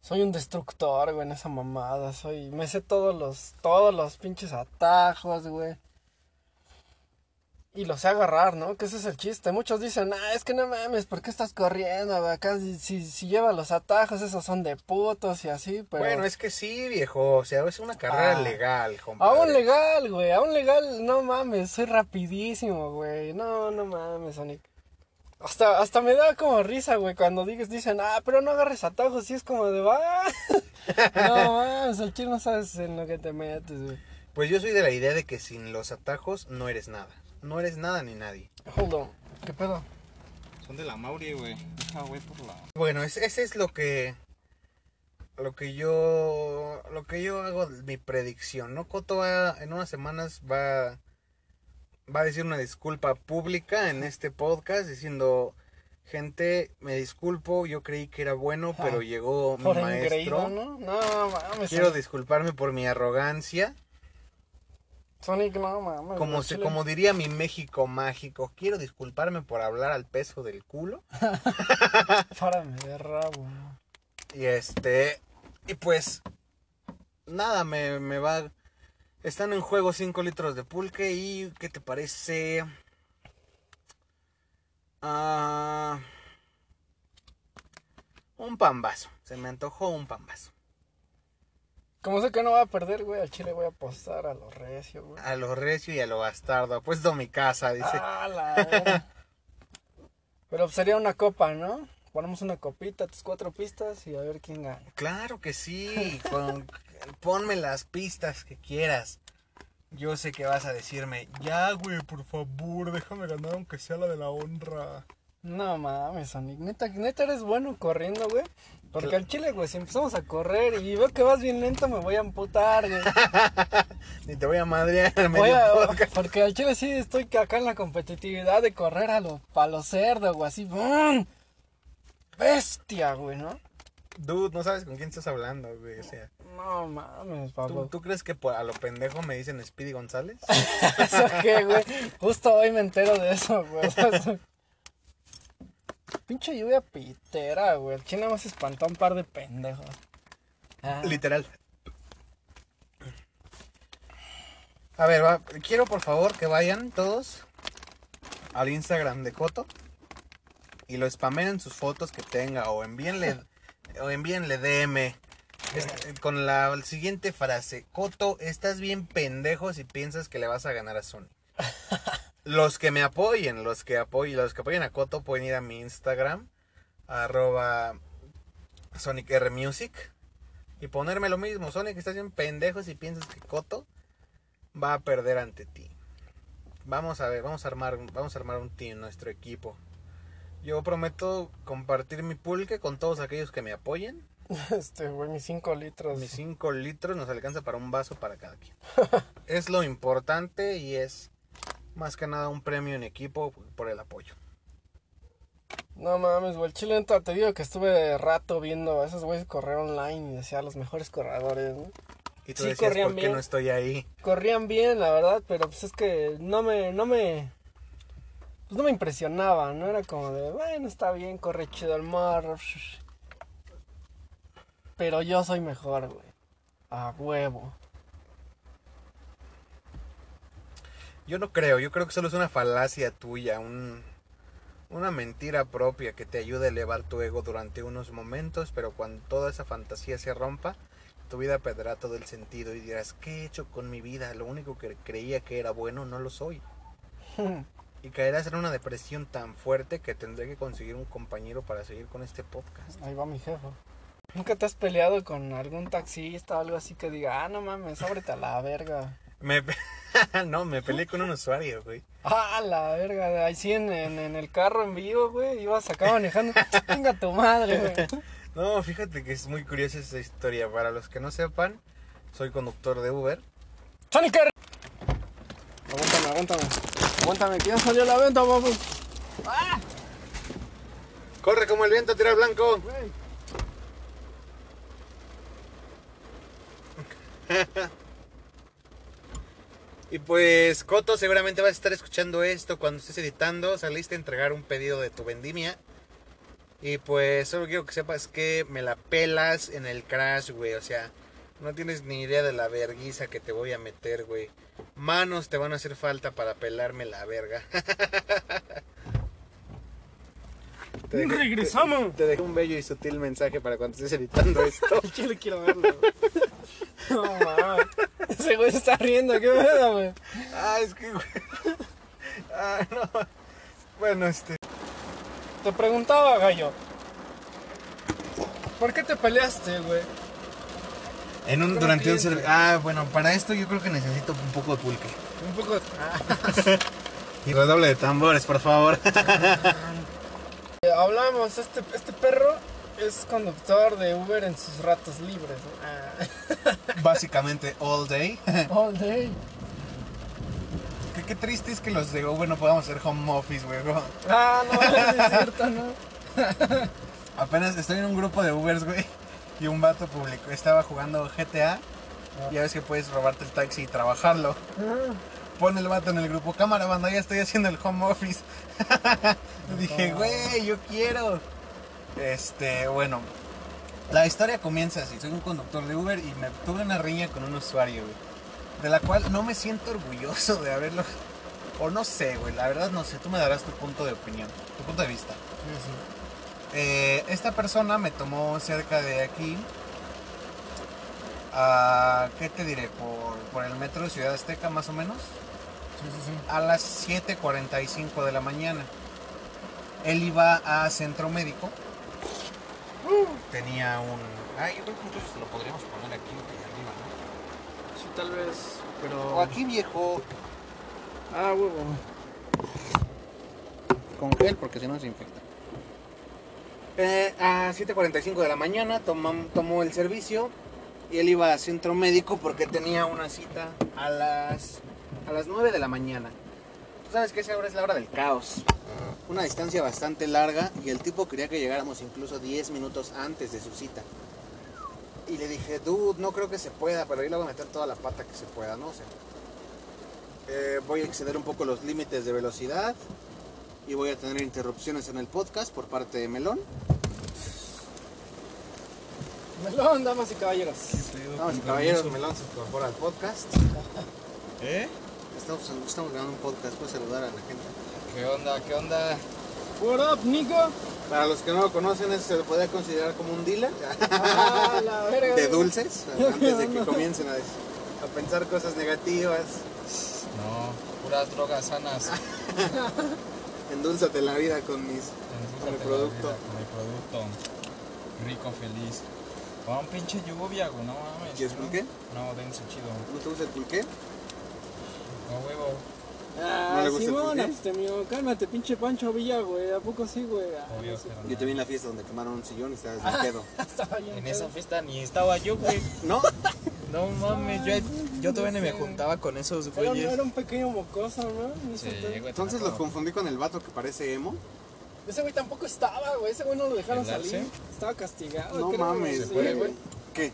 Speaker 2: Soy un destructor, güey, en esa mamada. Soy... Me sé todos los... Todos los pinches atajos, güey. Y lo sé agarrar, ¿no? Que ese es el chiste. Muchos dicen, ah, es que no mames, ¿por qué estás corriendo? Acá si, lleva los atajos, esos son de putos y así, pero...
Speaker 1: Bueno, es que sí, viejo. O sea, es una carrera
Speaker 2: Ah.
Speaker 1: legal, compadre.
Speaker 2: Aún legal, güey, aún legal, no mames, soy rapidísimo, güey. No, no mames, Sonic. Hasta, hasta me da como risa, güey, cuando dices, dicen, ah, pero no agarres atajos, y es como de, va. <laughs> no mames, el chile no sabes en lo que te metes, güey.
Speaker 1: Pues yo soy de la idea de que sin los atajos no eres nada. No eres nada ni nadie.
Speaker 2: Hold on, ¿qué pedo?
Speaker 3: Son de la Mauri, güey. Deja, güey, por la.
Speaker 1: Bueno, es- ese es lo que lo que yo lo que yo hago mi predicción, ¿no? Coto va en unas semanas va va a decir una disculpa pública en este podcast diciendo gente, me disculpo, yo creí que era bueno,
Speaker 2: Ah,
Speaker 1: pero llegó mi
Speaker 2: Por
Speaker 1: maestro.
Speaker 2: engreído, ¿no? No mames.
Speaker 1: Quiero disculparme por mi arrogancia,
Speaker 2: Sonic, no mames.
Speaker 1: como se, diría mi México mágico, quiero disculparme por hablar al peso del culo. <laughs>
Speaker 2: Párame de rabo.
Speaker 1: Y este. Y pues. Nada, me, me va. Están en juego 5 litros de pulque. ¿Y qué te parece? Ah, un pambazo. Se me antojó un pambazo.
Speaker 2: Como sé que no va a perder, güey, al chile voy a apostar a los recio, güey.
Speaker 1: A lo recio y a lo bastardo. Apuesto mi casa, dice.
Speaker 2: Ah, la. Pero sería una copa, ¿no? Ponemos una copita, tus cuatro pistas y a ver quién gana.
Speaker 1: Claro que sí. con- ponme las pistas que quieras. Yo sé que vas a decirme, ya, güey, por favor, déjame ganar aunque sea la de la honra.
Speaker 2: No mames, Sonic. Neta, neta eres bueno corriendo, güey. Porque al chile, güey, si empezamos a correr y veo que vas bien lento, me voy a amputar, güey. <laughs>
Speaker 1: Ni te voy a madrear
Speaker 2: Voy
Speaker 1: medio
Speaker 2: a- <laughs> porque al chile sí estoy acá en la competitividad de correr a lo, a lo cerdo, güey, así. ¡bum! Bestia, güey, ¿no?
Speaker 1: Dude, no sabes con quién estás hablando, güey. O sea,
Speaker 2: No mames,
Speaker 1: ¿tú,
Speaker 2: Pablo.
Speaker 1: tú crees que por- a lo pendejo me dicen Speedy González? <laughs>
Speaker 2: ¿Eso qué, güey? Justo hoy me entero de eso, güey. Pinche lluvia pitera, güey. El chile más espantó a un par de pendejos. Ah,
Speaker 1: Literal. A ver, quiero por favor que vayan todos al Instagram de Coto y lo spamen en sus fotos que tenga o envíenle o envíenle DM con la siguiente frase. Coto, estás bien pendejo si piensas que le vas a ganar a Sony. Los que me apoyen, los que apoyen, los que apoyen a Coto pueden ir a mi Instagram arroba Sonic R Music y ponerme lo mismo. Sonic, estás bien pendejo si piensas que Coto va a perder ante ti. Vamos a ver, vamos a armar, vamos a armar un team, nuestro equipo. Yo prometo compartir mi pulque con todos aquellos que me apoyen. <laughs>
Speaker 2: Este, güey, mis 5 litros.
Speaker 1: Mis <laughs> 5 litros nos alcanza para un vaso para cada quien. <laughs> es lo importante y es más que nada un premio en equipo por el apoyo.
Speaker 2: No mames, güey. Chile, neta, te digo que estuve rato viendo a esos güeyes correr online y decía los mejores corredores, ¿no?
Speaker 1: Y tú
Speaker 2: Sí,
Speaker 1: decías,
Speaker 2: corrían
Speaker 1: ¿por qué
Speaker 2: bien.
Speaker 1: no estoy ahí?
Speaker 2: Corrían bien, la verdad, pero pues es que no me, no me, pues no me impresionaba, ¿no? Era como de, bueno, está bien, corre chido el morro. Pero yo soy mejor, güey. A huevo.
Speaker 1: Yo no creo, yo creo que solo es una falacia tuya, un, una mentira propia que te ayuda a elevar tu ego durante unos momentos, pero cuando toda esa fantasía se rompa, tu vida perderá todo el sentido y dirás, ¿qué he hecho con mi vida? Lo único que creía que era bueno no lo soy. <laughs> Y caerás en una depresión tan fuerte que tendré que conseguir un compañero para seguir con este podcast.
Speaker 2: Ahí va mi jefe. ¿Nunca te has peleado con algún taxista o algo así que diga, ah, no mames, ábrete a la verga?
Speaker 1: Me... <laughs> no, me peleé con un usuario, güey.
Speaker 2: Ah, la verga, ahí sí en, en, en el carro en vivo, güey, ibas acá manejando. <laughs> Venga tu madre, güey. <laughs>
Speaker 1: No, fíjate que es muy curiosa esa historia. Para los que no sepan, soy conductor de Uber.
Speaker 2: Sonic R. Aguántame, aguántame. Aguántame, que ya salió la venta, vamos.
Speaker 1: Corre como el viento, tira al blanco. Y pues, Coto, seguramente vas a estar escuchando esto cuando estés editando. Saliste a entregar un pedido de tu vendimia. Y pues, solo quiero que sepas que me la pelas en el crash, güey. O sea, No tienes ni idea de la verguiza que te voy a meter, güey. Manos te van a hacer falta para pelarme la verga. <laughs> Te dejé-
Speaker 2: Regresamos.
Speaker 1: Te dejé un bello y sutil mensaje para cuando estés editando <laughs> esto.
Speaker 2: Yo le quiero verlo. güey. No mames. Ese güey se está riendo, qué pedo, güey.
Speaker 1: ah, es que, güey. Ah, no. Bueno, este.
Speaker 2: Te preguntaba, gallo. ¿Por qué te peleaste, güey?
Speaker 1: En un, durante un servicio. Ah, bueno, para esto yo creo que necesito un poco de pulque.
Speaker 2: Un poco. Ah, <laughs>
Speaker 1: Y redoble de tambores, por favor.
Speaker 2: Hablamos, este, este perro es conductor de Uber en sus ratos libres. ¿no? <laughs>
Speaker 1: Básicamente all day.
Speaker 2: Ah, <laughs> all day.
Speaker 1: qué, qué triste es que los de Uber no podamos hacer home office, güey.
Speaker 2: Ah, no, es cierto, ¿no? <laughs>
Speaker 1: Apenas estoy en un grupo de Ubers, güey. Y un vato publicó, estaba jugando GTA. Ya ves que puedes robarte el taxi y trabajarlo.
Speaker 2: Ah,
Speaker 1: Pone el vato en el grupo, cámara banda, ya estoy haciendo el home office. <laughs> Dije, güey, yo quiero. Este, bueno. La historia comienza así, soy un conductor de Uber y me tuve una riña con un usuario, güey. De la cual no me siento orgulloso de haberlo... O no sé, güey, la verdad no sé, tú me darás tu punto de opinión, tu punto de vista. Eh, esta persona me tomó cerca de aquí. a, ¿Qué te diré? Por, por el metro de Ciudad Azteca, más o menos.
Speaker 2: Sí, sí, sí.
Speaker 1: A las 7:45 de la mañana. Él iba a centro médico. Tenía un. Ay, yo creo que entonces lo podríamos poner aquí arriba,
Speaker 2: Sí, tal vez,
Speaker 1: ¿no?
Speaker 2: pero...
Speaker 1: O aquí, viejo.
Speaker 2: Ah, huevo.
Speaker 1: Con gel, porque si no se infecta. Eh, a 7.45 de la mañana tomam- tomó el servicio y él iba a centro médico porque tenía una cita a las, a las 9 de la mañana. Tú sabes que esa hora es la hora del caos. Una distancia bastante larga y el tipo quería que llegáramos incluso 10 minutos antes de su cita. Y le dije, dude, no creo que se pueda, pero ahí le voy a meter toda la pata que se pueda, no sé. Eh, voy a exceder un poco los límites de velocidad y voy a tener interrupciones en el podcast por parte de Melón.
Speaker 2: Melón, damas y caballeros.
Speaker 1: Damas y caballeros, Melón se incorpora al podcast.
Speaker 3: ¿Eh?
Speaker 1: Estamos, estamos grabando un podcast, puedes saludar a la gente.
Speaker 3: ¿Qué onda? ¿Qué onda?
Speaker 2: What up, Nico?
Speaker 1: Para los que no lo conocen, se lo podría considerar como un dealer
Speaker 2: Ah, la verga.
Speaker 1: de dulces, <laughs> antes de que comiencen a, a pensar cosas negativas.
Speaker 3: No, puras drogas sanas. <laughs>
Speaker 1: Endulzate la vida con mis... Con el producto.
Speaker 3: vida Con el producto. Rico, feliz. Con un pinche lluvia, güey, no mames.
Speaker 1: ¿Quieres
Speaker 3: ¿no?
Speaker 1: pulque?
Speaker 3: No, dense chido.
Speaker 1: ¿No te gusta el pulque?
Speaker 3: No huevo.
Speaker 2: Ah,
Speaker 1: ¿No le gusta el
Speaker 2: Simón,
Speaker 1: pulque?
Speaker 2: abstemio. Cálmate, pinche Pancho Villa, güey. ¿A poco sí, güey? Ah,
Speaker 3: Obvio,
Speaker 2: no sé.
Speaker 3: pero
Speaker 1: Yo te vi en la fiesta donde quemaron un sillón y estabas
Speaker 2: Ah.
Speaker 1: de pedo. <laughs>
Speaker 2: Estaba
Speaker 3: En
Speaker 2: pedo.
Speaker 3: esa fiesta ni estaba yo, güey.
Speaker 1: ¿No?
Speaker 3: No mames, yo, yo todavía ni me juntaba con esos
Speaker 2: Era, un-
Speaker 3: güeyes.
Speaker 2: era un pequeño mocoso, ¿no?
Speaker 3: Sí, güey.
Speaker 1: Entonces lo confundí con el vato que parece emo.
Speaker 2: Ese güey tampoco estaba, güey. Ese güey no lo dejaron
Speaker 3: ¿El Arce?
Speaker 2: salir. Estaba castigado.
Speaker 1: No
Speaker 2: creo,
Speaker 1: mames,
Speaker 2: sí,
Speaker 3: güey.
Speaker 1: ¿Qué?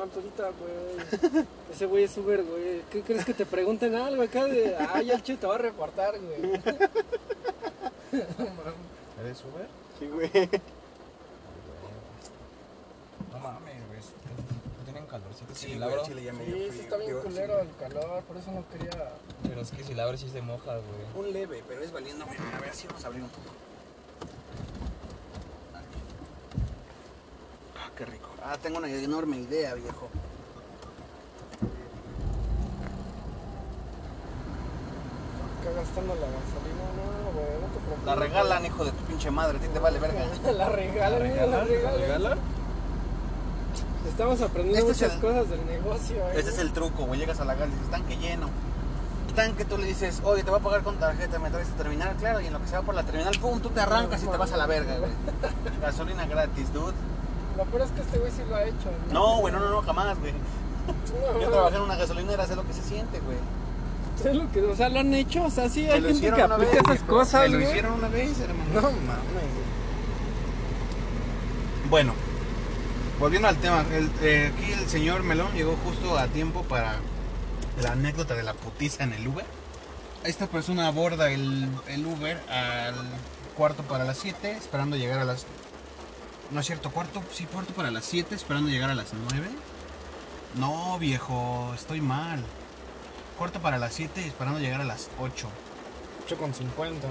Speaker 2: Ah, pues ahorita, güey. Ese güey es Uber, güey. ¿Qué crees que te pregunten algo acá de. Ah, ya el che te va a reportar, güey.
Speaker 3: ¿Eres Uber?
Speaker 1: Sí, güey.
Speaker 3: No mames, güey. ¿No tienen calorcito?
Speaker 1: Sí,
Speaker 3: si
Speaker 1: güey, chile ya
Speaker 2: Sí, sí
Speaker 1: frío.
Speaker 2: está bien
Speaker 1: Digo,
Speaker 2: culero el calor, por eso no quería.
Speaker 3: Pero es que si la abres sí se moja, güey.
Speaker 1: Un leve, pero es valiendo. A ver si vamos a abrir un poco. Qué rico. Ah, tengo una enorme idea, viejo.
Speaker 2: Acá gastando la gasolina, no, güey, no te preocupes.
Speaker 1: La regalan, hijo de tu pinche madre, a ti te vale verga. <laughs>
Speaker 2: la regalan,
Speaker 3: ¿La
Speaker 2: la
Speaker 3: regalan?
Speaker 2: regalan. Estamos aprendiendo
Speaker 1: Este es
Speaker 2: muchas
Speaker 1: el-
Speaker 2: cosas del negocio, eh.
Speaker 1: Ese es el truco, güey. Llegas a la gas y dices, tanque lleno. Tanque, tú le dices, oye, te voy a pagar con tarjeta, me traes a terminal, claro, y en lo que se va por la terminal, pum, tú te arrancas y te vas a la verga, güey. <laughs> Gasolina gratis, dude.
Speaker 2: Lo peor es que este güey sí lo ha hecho, ¿no?
Speaker 1: No, güey, no, no, no, jamás, güey.
Speaker 2: No,
Speaker 1: Yo trabajé en una gasolinera, sé lo que se siente, güey.
Speaker 2: Es lo que, o sea, lo han hecho, o sea, sí hay
Speaker 1: lo
Speaker 2: gente que
Speaker 1: una
Speaker 2: aplica
Speaker 1: vez,
Speaker 2: esas cosas,
Speaker 1: Me lo
Speaker 2: güey.
Speaker 1: hicieron una vez, hermano.
Speaker 2: No mames, güey.
Speaker 1: Bueno, volviendo al tema, el- eh, aquí el señor Melón llegó justo a tiempo para la anécdota de la putiza en el Uber. Esta persona aborda el, el Uber al cuarto para las 7, esperando llegar a las... No es cierto, cuarto, sí, cuarto para las 7, esperando llegar a las 9. No, viejo, estoy mal. Cuarto para las 7 esperando llegar a las 8.
Speaker 2: 8 con 50,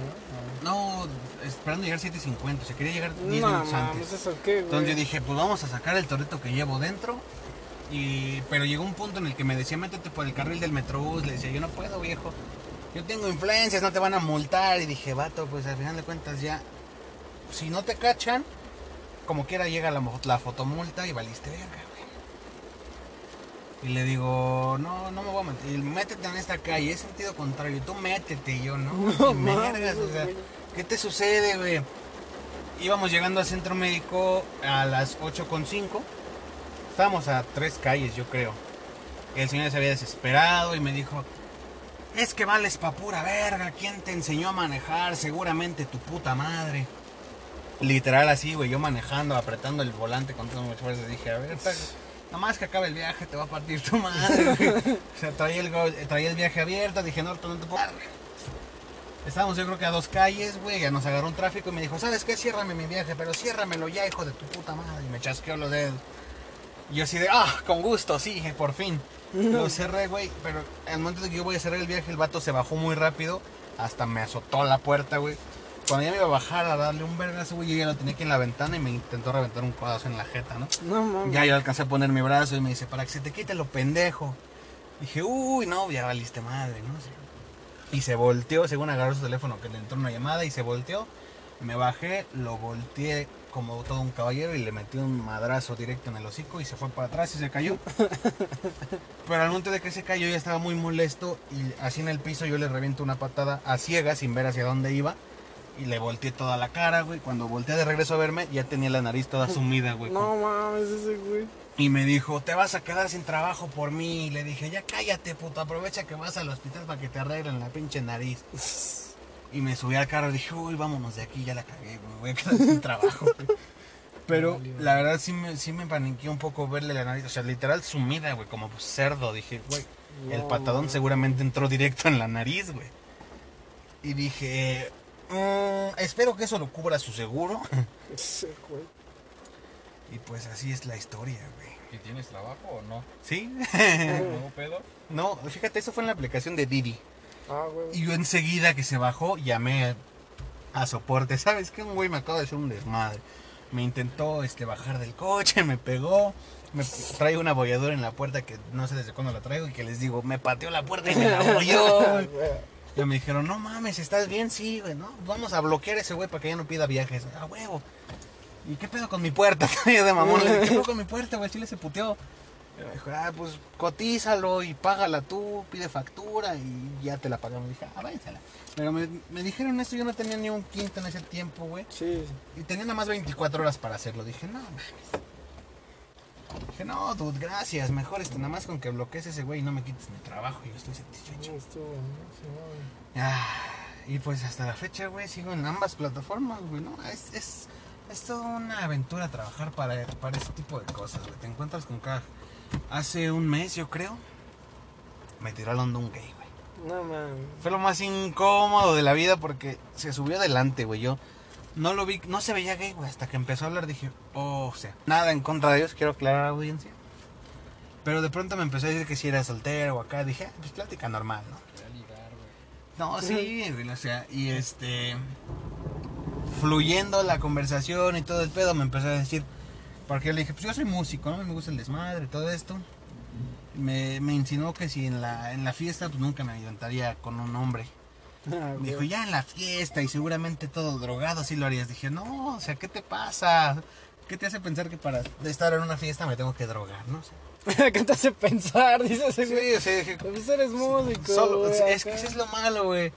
Speaker 2: ¿no?
Speaker 1: No, esperando llegar 7.50. Se quería llegar 10
Speaker 2: No,
Speaker 1: minutos
Speaker 2: mames,
Speaker 1: antes.
Speaker 2: ¿eso qué?
Speaker 1: Entonces yo dije, pues vamos a sacar el torito que llevo dentro. Y, pero llegó un punto en el que me decía, métete por el carril del metrobús. Le decía, yo no puedo, viejo. Yo tengo influencias, no te van a multar. Y dije, vato, pues al final de cuentas ya, si no te cachan, como quiera llega la, la fotomulta y valiste verga, güey. Y le digo, no, no me voy a meter. Y métete en esta calle, es sentido contrario. Tú métete, y yo no. <laughs>
Speaker 2: No
Speaker 1: o sea. ¿qué te sucede, güey? Íbamos llegando al centro médico a las 8.5. Estábamos a tres calles, yo creo. El señor se había desesperado y me dijo, es que vales pa' pura verga, ¿quién te enseñó a manejar? Seguramente tu puta madre. Literal así, güey, yo manejando, apretando el volante con toda mi fuerza, dije, a ver, pa- nada más que acabe el viaje te va a partir tu madre, güey. <laughs> O sea, traía el, traía el viaje abierto, dije, no, no te puedo... dar, güey". Estábamos yo creo que a dos calles, güey, ya nos agarró un tráfico y me dijo, ¿sabes qué? Ciérrame mi viaje, pero ciérramelo ya, hijo de tu puta madre. Y me chasqueó los dedos. Y yo así de, ah, con gusto, sí, por fin. Lo <laughs> cerré, güey, pero al momento de que yo voy a cerrar el viaje, el vato se bajó muy rápido, hasta me azotó la puerta, güey. Cuando ya me iba a bajar a darle un vergazo, güey, yo ya lo tenía aquí en la ventana y me intentó reventar un codazo en la jeta, ¿no?
Speaker 2: No mames.
Speaker 1: Ya yo alcancé a poner mi brazo y me dice, para que se te quite lo pendejo. Dije, uy, no, ya valiste madre, ¿no? Y se volteó, según agarró su teléfono que le entró una llamada y se volteó. Me bajé, lo volteé como todo un caballero y le metí un madrazo directo en el hocico y se fue para atrás y se cayó. <laughs> Pero al momento de que se cayó ya estaba muy molesto y así en el piso yo le reviento una patada a ciegas sin ver hacia dónde iba. Y le volteé toda la cara, güey. Cuando volteé de regreso a verme, ya tenía la nariz toda sumida, güey.
Speaker 2: No mames, ese güey.
Speaker 1: Y me dijo, te vas a quedar sin trabajo por mí. Y le dije, ya cállate, puto, aprovecha que vas al hospital para que te arreglen la pinche nariz. Y me subí al carro y dije, uy, vámonos de aquí, ya la cagué, güey, voy a quedar sin trabajo. <laughs> <laughs> güey". Pero la verdad sí me, sí me paniqué un poco verle la nariz, o sea, literal sumida, güey, como cerdo. Dije, güey, el patadón seguramente entró directo en la nariz, güey. Y dije, "Mm, espero que eso lo cubra su seguro. <laughs>
Speaker 2: Ese güey.
Speaker 1: Y pues así es la historia, güey.
Speaker 3: ¿Y tienes trabajo o no?
Speaker 1: ¿Sí? <laughs>
Speaker 3: ¿No pedo?
Speaker 1: No, fíjate, eso fue en la aplicación de Didi.
Speaker 2: Ah, güey.
Speaker 1: Y yo enseguida que se bajó, llamé a soporte. <laughs> ¿Sabes qué? Un güey me acaba de hacer un desmadre. Me intentó este, bajar del coche, me pegó. Me traigo una bolladura en la puerta que no sé desde cuándo la traigo y que les digo, me pateó la puerta y me la abolló. Ya me dijeron, no mames, ¿estás bien? Sí, güey, ¿no? Vamos a bloquear a ese güey para que ya no pida viajes. A huevo. ¿Y qué pedo con mi puerta? <laughs> Yo de mamón le dije, ¿qué pedo con mi puerta, güey? Chile se puteó. Y me dijo, ah, pues cotízalo y págala tú, pide factura y ya te la pagamos. dije, ah, váyansela. Pero me, me dijeron esto, yo no tenía ni un quinto en ese tiempo, güey.
Speaker 2: Sí.
Speaker 1: Y tenía nada más 24 horas para hacerlo. Dije, no, mames. Dije, no, dude, gracias. Mejor este, nada más con que bloquees ese güey y no me quites mi trabajo. Y yo estoy satisfecho.
Speaker 2: No estuvo, no, sí, no.
Speaker 1: Ah, y pues hasta la fecha, güey, sigo en ambas plataformas, güey, ¿no? Es, es, es toda una aventura trabajar para, para ese tipo de cosas, güey. Te encuentras con cada... Hace un mes, yo creo, me tiró al hondo un gay, güey.
Speaker 2: No mames.
Speaker 1: Fue lo más incómodo de la vida porque se subió adelante, güey. Yo no lo vi, no se veía gay, güey. Hasta que empezó a hablar dije, oh, o sea, nada en contra de ellos, quiero aclarar a la audiencia. Pero de pronto me empezó a decir que si era soltero o acá. Dije, ah, pues plática normal, ¿no?
Speaker 3: Ligar.
Speaker 1: No, sí, o sea, y este. Fluyendo la conversación y todo el pedo, me empezó a decir. Porque le dije, pues yo soy músico, ¿no? Me gusta el desmadre y todo esto. Me, me insinuó que si en la, en la fiesta, pues nunca me aventaría con un hombre.
Speaker 2: Ah,
Speaker 1: Me dijo,
Speaker 2: güey.
Speaker 1: ya en la fiesta y seguramente todo drogado, sí lo harías. Dije, no, o sea, ¿qué te pasa? ¿Qué te hace pensar que para estar en una fiesta me tengo que drogar, no? O sea, <laughs>
Speaker 2: ¿Qué te hace pensar? Dice ese güey.
Speaker 1: sí, o sea, dije,
Speaker 2: Pues eres músico.
Speaker 1: Solo,
Speaker 2: güey,
Speaker 1: es que eso es lo malo, güey.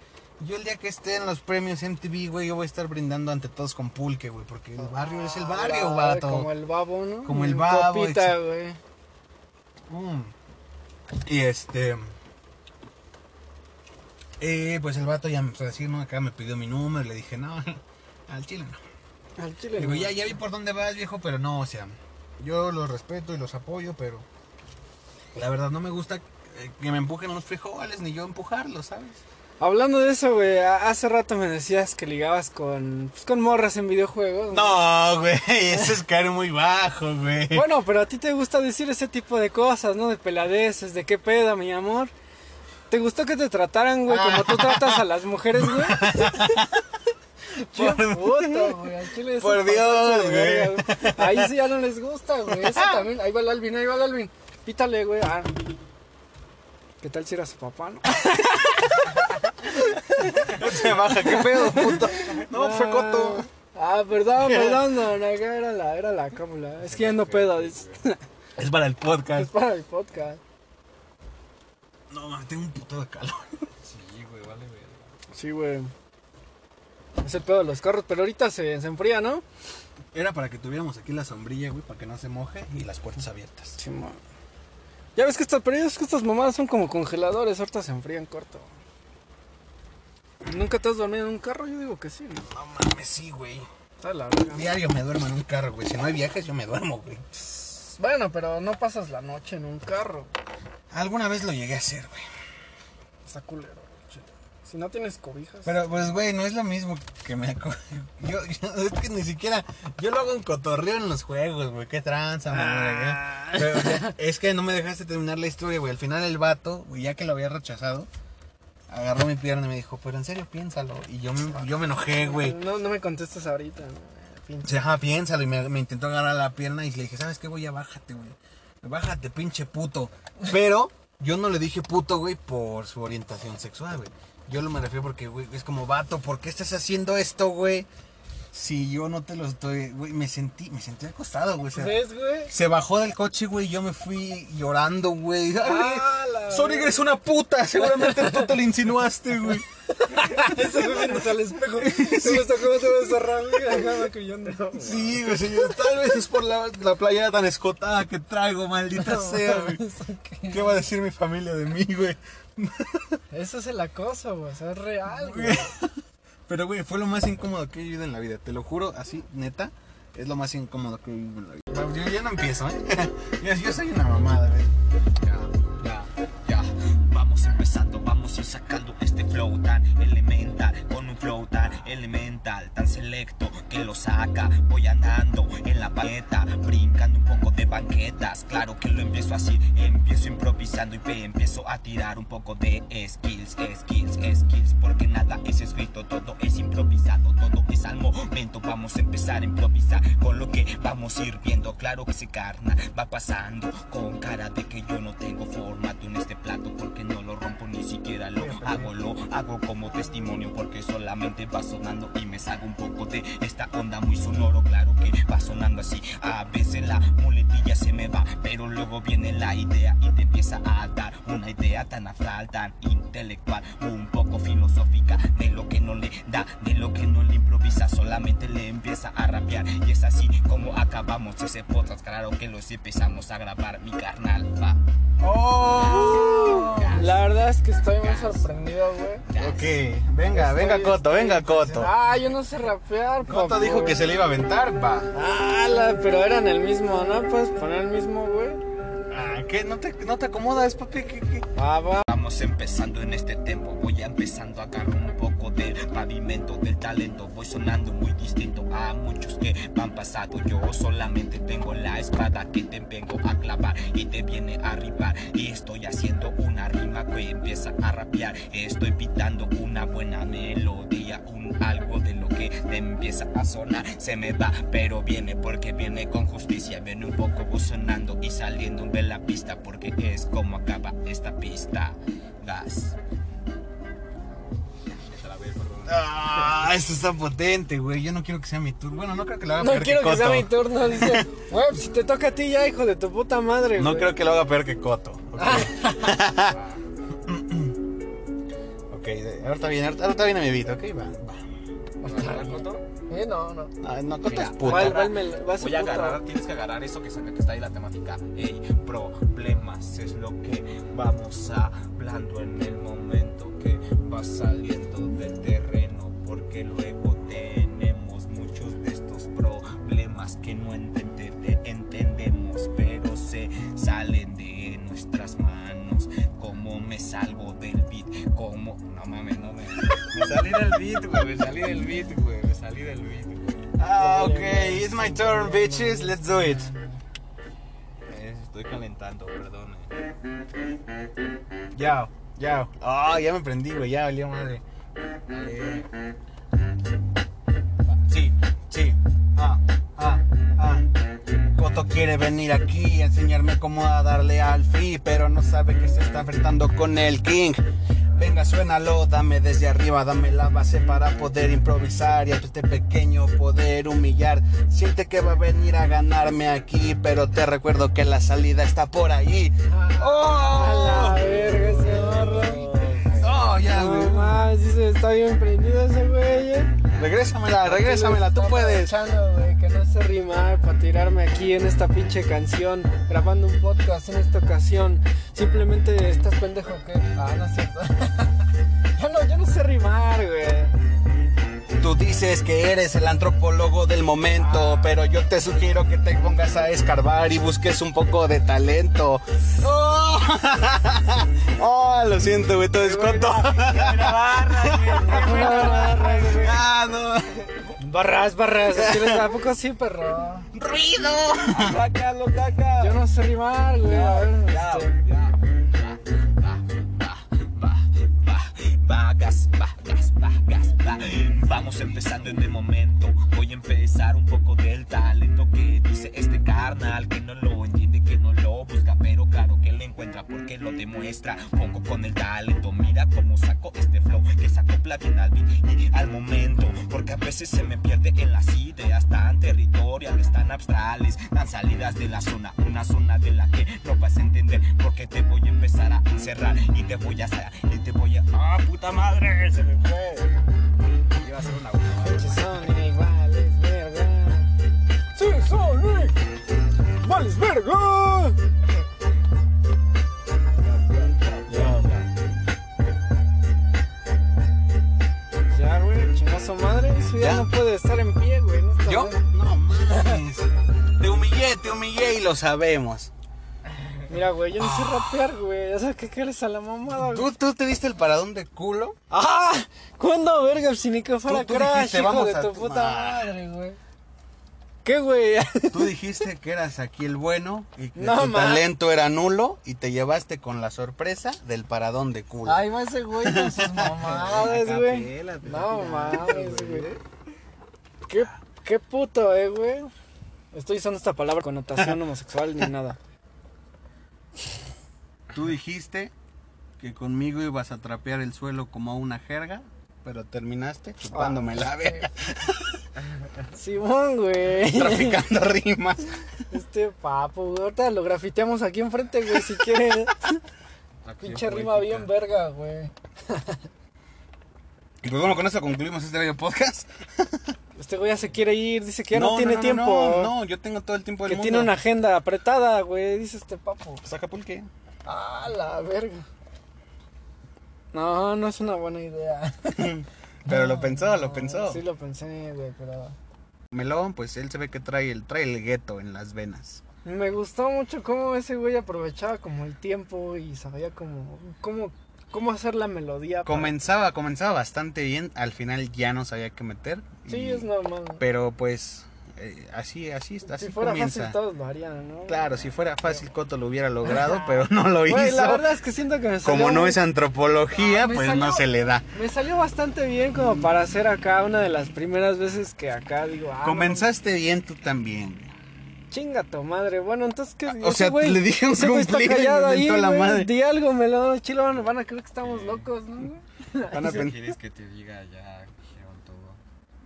Speaker 1: Yo el día que esté en los premios MTV, güey, yo voy a estar brindando ante todos con pulque, güey, porque el barrio es el barrio,
Speaker 2: Ah,
Speaker 1: vato.
Speaker 2: Como el babo, ¿no?
Speaker 1: Como el babo,
Speaker 2: Copita, güey.
Speaker 1: Mm. Y este... Eh, pues el vato ya empezó a decir, no, acá me pidió mi número, le dije, no, <laughs> al chile no.
Speaker 2: Al chile.
Speaker 1: Digo,
Speaker 2: no.
Speaker 1: ya, ya vi por dónde vas, viejo, pero no, o sea, yo los respeto y los apoyo, pero la verdad no me gusta eh, que me empujen los frijoles, ni yo empujarlos, ¿sabes?
Speaker 2: Hablando de eso, güey, hace rato me decías que ligabas con, pues, con morras en videojuegos.
Speaker 1: No, güey, <laughs> eso es caer muy bajo, güey.
Speaker 2: Bueno, pero a ti te gusta decir ese tipo de cosas, ¿no? De peladeces, de qué pedo, mi amor. ¿Te gustó que te trataran, güey, como tú tratas a las mujeres, güey? <laughs> Qué puto, güey. al chile eso
Speaker 1: Por
Speaker 2: es
Speaker 1: Dios,
Speaker 2: verga, güey. Ahí sí ya no les gusta, güey. Eso <laughs> también. Ahí va el Alvin, ahí va el Alvin. Pítale, güey. Ah. ¿Qué tal si era su papá, no? <laughs>
Speaker 1: Se baja, qué pedo, puto. No, fue coto.
Speaker 2: Ah, perdón, perdón, no, no, era la, era la cámara. Es que ya no pedo, es,
Speaker 1: Es para el
Speaker 2: es
Speaker 1: podcast.
Speaker 2: para el podcast.
Speaker 1: No, man, tengo un puto de calor.
Speaker 3: Sí, güey, vale, verga.
Speaker 2: Sí, güey. Es el pedo de los carros, pero ahorita se, se enfría, ¿no?
Speaker 1: Era para que tuviéramos aquí la sombrilla, güey, para que no se moje y las puertas abiertas.
Speaker 2: Sí, man. Ya ves que estas, pero que estas mamadas son como congeladores, ahorita se enfrían corto. ¿Nunca te has dormido en un carro? Yo digo que sí, ¿no?
Speaker 1: No mames, sí, güey.
Speaker 2: Está la verga.
Speaker 1: Diario me duermo en un carro, güey. Si no hay viajes, yo me duermo, güey.
Speaker 2: Bueno, pero no pasas la noche en un carro.
Speaker 1: Alguna vez lo llegué a hacer, güey.
Speaker 2: Está culero. Si no tienes cobijas.
Speaker 1: Pero, pues, güey, no es lo mismo que me... aco- <laughs> Yo, yo- es que ni siquiera... Yo lo hago en cotorreo en los juegos, güey. Qué tranza,
Speaker 2: Ah.
Speaker 1: güey. Pero, o sea, es que no me dejaste terminar la historia, güey. Al final el vato, güey, ya que lo había rechazado, agarró mi pierna y me dijo, pero en serio, piénsalo. Y yo me, yo me enojé, güey.
Speaker 2: No, no me contestes ahorita. no.
Speaker 1: Se ajá, piénsalo. Y me, me intentó agarrar la pierna y le dije, ¿sabes qué, güey? Ya bájate, güey. Bájate, pinche puto. Pero yo no le dije puto, güey, por su orientación sexual, güey. Yo lo me refiero porque, güey, es como, vato, ¿por qué estás haciendo esto, güey? Si yo no te lo estoy, güey, me sentí, me sentí acostado, güey. o sea,
Speaker 2: ¿Ves, güey?
Speaker 1: se bajó del coche, güey, y yo me fui llorando, güey.
Speaker 2: Ah,
Speaker 1: Sonic, eres una puta. Seguramente tú te lo insinuaste, güey. <laughs>
Speaker 2: Ese güey al espejo. <laughs> Se me está como.
Speaker 1: Sí, güey, señor. Tal vez es por la, la playera tan escotada que traigo, maldita sea, güey. <laughs> ¿Qué va a decir mi familia de mí, güey?
Speaker 2: Eso es el acoso, güey. O sea, es real, güey.
Speaker 1: Pero, güey, fue lo más incómodo que he vivido en la vida. Te lo juro, así, neta, es lo más incómodo que he vivido en la vida. Yo ya no empiezo, ¿eh? <laughs> Yo, yo soy una mamada, güey.
Speaker 4: Ya, ya, ya. Vamos empezando, vamos a ir sacando este flow tan elemental. Con un flow tan elemental, tan selecto que lo saca. Voy andando en la paleta, brincando un poco de banquetas. Claro que lo empiezo así, empiezo improvisando y empiezo a tirar un poco de skills, skills, skills. Claro que ese carna va pasando con cara de que yo no tengo formato en este plato porque no lo rompo ni siquiera lo hago, lo hago como testimonio porque solamente va sonando y me salgo un poco de esta onda muy sonoro. Claro que va sonando así, a veces la muletilla se me va, pero luego viene la idea y te empieza a dar una idea tan afral, tan intelectual, un poco filosófica de lo que no le da, de lo que no le improvisa, solamente le empieza a rapear y es así como acabamos ese podcast. Claro que los empezamos a grabar, mi carnal va.
Speaker 1: ¡Oh!
Speaker 2: La verdad es que estoy muy sorprendido, güey.
Speaker 1: Ok, venga, venga,
Speaker 2: Estoy-
Speaker 1: Coto, venga, Coto.
Speaker 2: Ah, yo no sé rapear,
Speaker 1: Coto
Speaker 2: papá,
Speaker 1: dijo que se le iba a aventar, va.
Speaker 2: Ah, la- pero eran el mismo, ¿no? Puedes poner el mismo, güey.
Speaker 1: Ah, ¿qué? ¿No te, no te acomodas, papi? ¿Qué, qué?
Speaker 2: Ah, va.
Speaker 4: Vamos empezando en este tempo, voy a empezando a agarrar un poco del pavimento, del talento, voy sonando muy distinto a muchos que van pasado. Yo solamente tengo la espada que te vengo a clavar y te viene a arribar. Y estoy haciendo una rima que empieza a rapear. Estoy pitando una buena melodía, algo de lo que te empieza a sonar. Se me va, pero viene porque viene con justicia. Viene un poco sonando y saliendo de la pista porque es como acaba esta pista. Gas.
Speaker 1: Ah, esto está potente, güey. Yo no quiero que sea mi turno. Bueno, no creo que lo haga
Speaker 2: No
Speaker 1: peor
Speaker 2: quiero que sea mi turno, dice. <laughs> Güey, si te toca a ti ya, hijo de tu puta madre,
Speaker 1: No
Speaker 2: güey.
Speaker 1: creo que lo haga peor que Coto. Ok, <laughs> Ok, de- ahorita viene, ahorita, ahorita viene mi beat, ok, va.
Speaker 2: Eh, no, no.
Speaker 1: No, no Coto
Speaker 3: Mira,
Speaker 1: es puto.
Speaker 2: ¿Cuál, cuál me la- va a ser
Speaker 3: Voy a
Speaker 2: puta?
Speaker 3: agarrar, tienes que agarrar eso que saca que está ahí la temática. Ey, problemas es lo que vamos hablando en el momento que va saliendo beat, güey. Me salí del beat, güey. Me salí del beat, güey.
Speaker 1: Ah, ok, it's my turn, bitches. Let's do it.
Speaker 3: Eh, estoy calentando, perdón.
Speaker 1: Ya, ya. Ah, ya me prendí, güey. Ya valió madre.
Speaker 3: Eh,
Speaker 1: Sí, sí. Ah, ah, ah. Coto quiere venir aquí y enseñarme cómo a darle al fi, pero no sabe que se está enfrentando con el king. Venga, suénalo, dame desde arriba, dame la base para poder improvisar y a este pequeño poder humillar. Siente que va a venir a ganarme aquí, pero te recuerdo que la salida está por ahí.
Speaker 2: A
Speaker 1: ¡Oh!
Speaker 2: la verga ese morro.
Speaker 1: ¡Oh, ya,
Speaker 2: No
Speaker 1: güey!
Speaker 2: sí se está bien prendido ese güey. eh.
Speaker 1: Regrésamela, regrésamela, tú puedes.
Speaker 2: aprovechando, güey, que sé rimar para tirarme aquí en esta pinche canción, grabando un podcast en esta ocasión. Simplemente estás pendejo, ¿qué? Ah, no es cierto. <laughs> ya no, yo no sé rimar, güey.
Speaker 1: Tú dices que eres el antropólogo del momento, pero yo te sugiero que te pongas a escarbar y busques un poco de talento. ¡Oh! <laughs> Oh, lo siento, güey, todo es coto.
Speaker 2: Una barra, güey.
Speaker 1: Ah, no.
Speaker 2: Barras, barras. ¿sí les- ¿A poco sí, perro?
Speaker 1: ¡Ruido!
Speaker 3: Sácalo, caca.
Speaker 2: Yo no sé rimar, güey. A ver,
Speaker 3: Ya,
Speaker 2: este,
Speaker 3: ya.
Speaker 4: Va, va, va, va, vagas, vagas, vagas, va. Vamos empezando en el momento. Voy a empezar un poco del talento que dice este carnal. Que no lo entiende, porque lo demuestra. Poco con el talento, mira cómo saco este flow que acopla bien al beat y al momento. Porque a veces se me pierde en las ideas tan territoriales, tan abstrales, tan salidas de la zona. Una zona de la que no vas a entender porque te voy a empezar a encerrar y te voy a hacer y te voy a. ¡Ah, puta madre! Se me fue. Iba a ser una
Speaker 1: lo sabemos.
Speaker 2: Mira, güey, yo no sé rapear, güey. O sea, ¿qué quieres a la mamada, güey?
Speaker 1: ¿Tú, tú te diste el paradón de culo?
Speaker 2: ¡Ah! ¿Cuándo, verga? Si ni que fuera
Speaker 1: Tú- tú
Speaker 2: Crash,
Speaker 1: dijiste,
Speaker 2: hijo
Speaker 1: vamos
Speaker 2: de
Speaker 1: a
Speaker 2: tu
Speaker 1: tu-
Speaker 2: puta
Speaker 1: Ah.
Speaker 2: madre, güey. ¿Qué, güey?
Speaker 1: Tú dijiste que eras aquí el bueno y que
Speaker 2: No,
Speaker 1: tu
Speaker 2: ma.
Speaker 1: talento era nulo y te llevaste con la sorpresa del paradón de culo.
Speaker 2: Ay, va ese güey con sus <laughs> mamadas, güey. No mames, güey. ¿Qué, qué puto, eh, güey. Estoy usando esta palabra con notación <laughs> homosexual ni nada.
Speaker 1: Tú dijiste que conmigo ibas a trapear el suelo como una jerga, pero terminaste chupándome la verga, <laughs>
Speaker 2: Simón, güey.
Speaker 1: traficando rimas.
Speaker 2: Este papo, güey. Ahorita lo grafiteamos aquí enfrente, güey, si quieres. Pinche rima bien verga, güey.
Speaker 1: Y pues bueno, con eso concluimos este video podcast. <laughs>
Speaker 2: Este güey ya se quiere ir, dice que ya no, tiene tiempo.
Speaker 1: No, no, yo tengo todo el tiempo del
Speaker 2: que
Speaker 1: mundo.
Speaker 2: tiene una agenda apretada, güey, dice este papo.
Speaker 1: Saca pulque.
Speaker 2: Ah, la verga. No, no es una buena idea. <laughs>
Speaker 1: Pero lo pensó, lo pensó.
Speaker 2: Sí lo pensé, güey, pero...
Speaker 1: Melón, pues él se ve que trae el, trae el gueto en las venas.
Speaker 2: Me gustó mucho cómo ese güey aprovechaba como el tiempo y sabía como... Cómo, cómo hacer la melodía. para-
Speaker 1: Comenzaba, comenzaba bastante bien, al final ya no sabía qué meter.
Speaker 2: Sí,
Speaker 1: y-
Speaker 2: es normal.
Speaker 1: Pero pues eh, así, así está, así
Speaker 2: si fuera
Speaker 1: comienza.
Speaker 2: fácil todos lo harían, ¿no?
Speaker 1: Claro, si fuera fácil Coto lo hubiera logrado, pero no lo hizo.
Speaker 2: Güey, la verdad es que siento que me salió...
Speaker 1: Como no
Speaker 2: muy-
Speaker 1: es antropología,
Speaker 2: Ah, me
Speaker 1: pues
Speaker 2: salió-
Speaker 1: no se le da.
Speaker 2: Me salió bastante bien como para hacer acá una de las primeras veces que acá digo... Ah,
Speaker 1: Comenzaste bien tú también.
Speaker 2: Chinga tu madre. Bueno, entonces que...
Speaker 1: O sea, le dije un cumplido y me
Speaker 2: ahí,
Speaker 1: la madre.
Speaker 2: Di algo, melón. Chilo, van van a creer que estamos locos, ¿no?
Speaker 1: Van a
Speaker 3: ¿Quieres que te diga ya? Dijeron todo.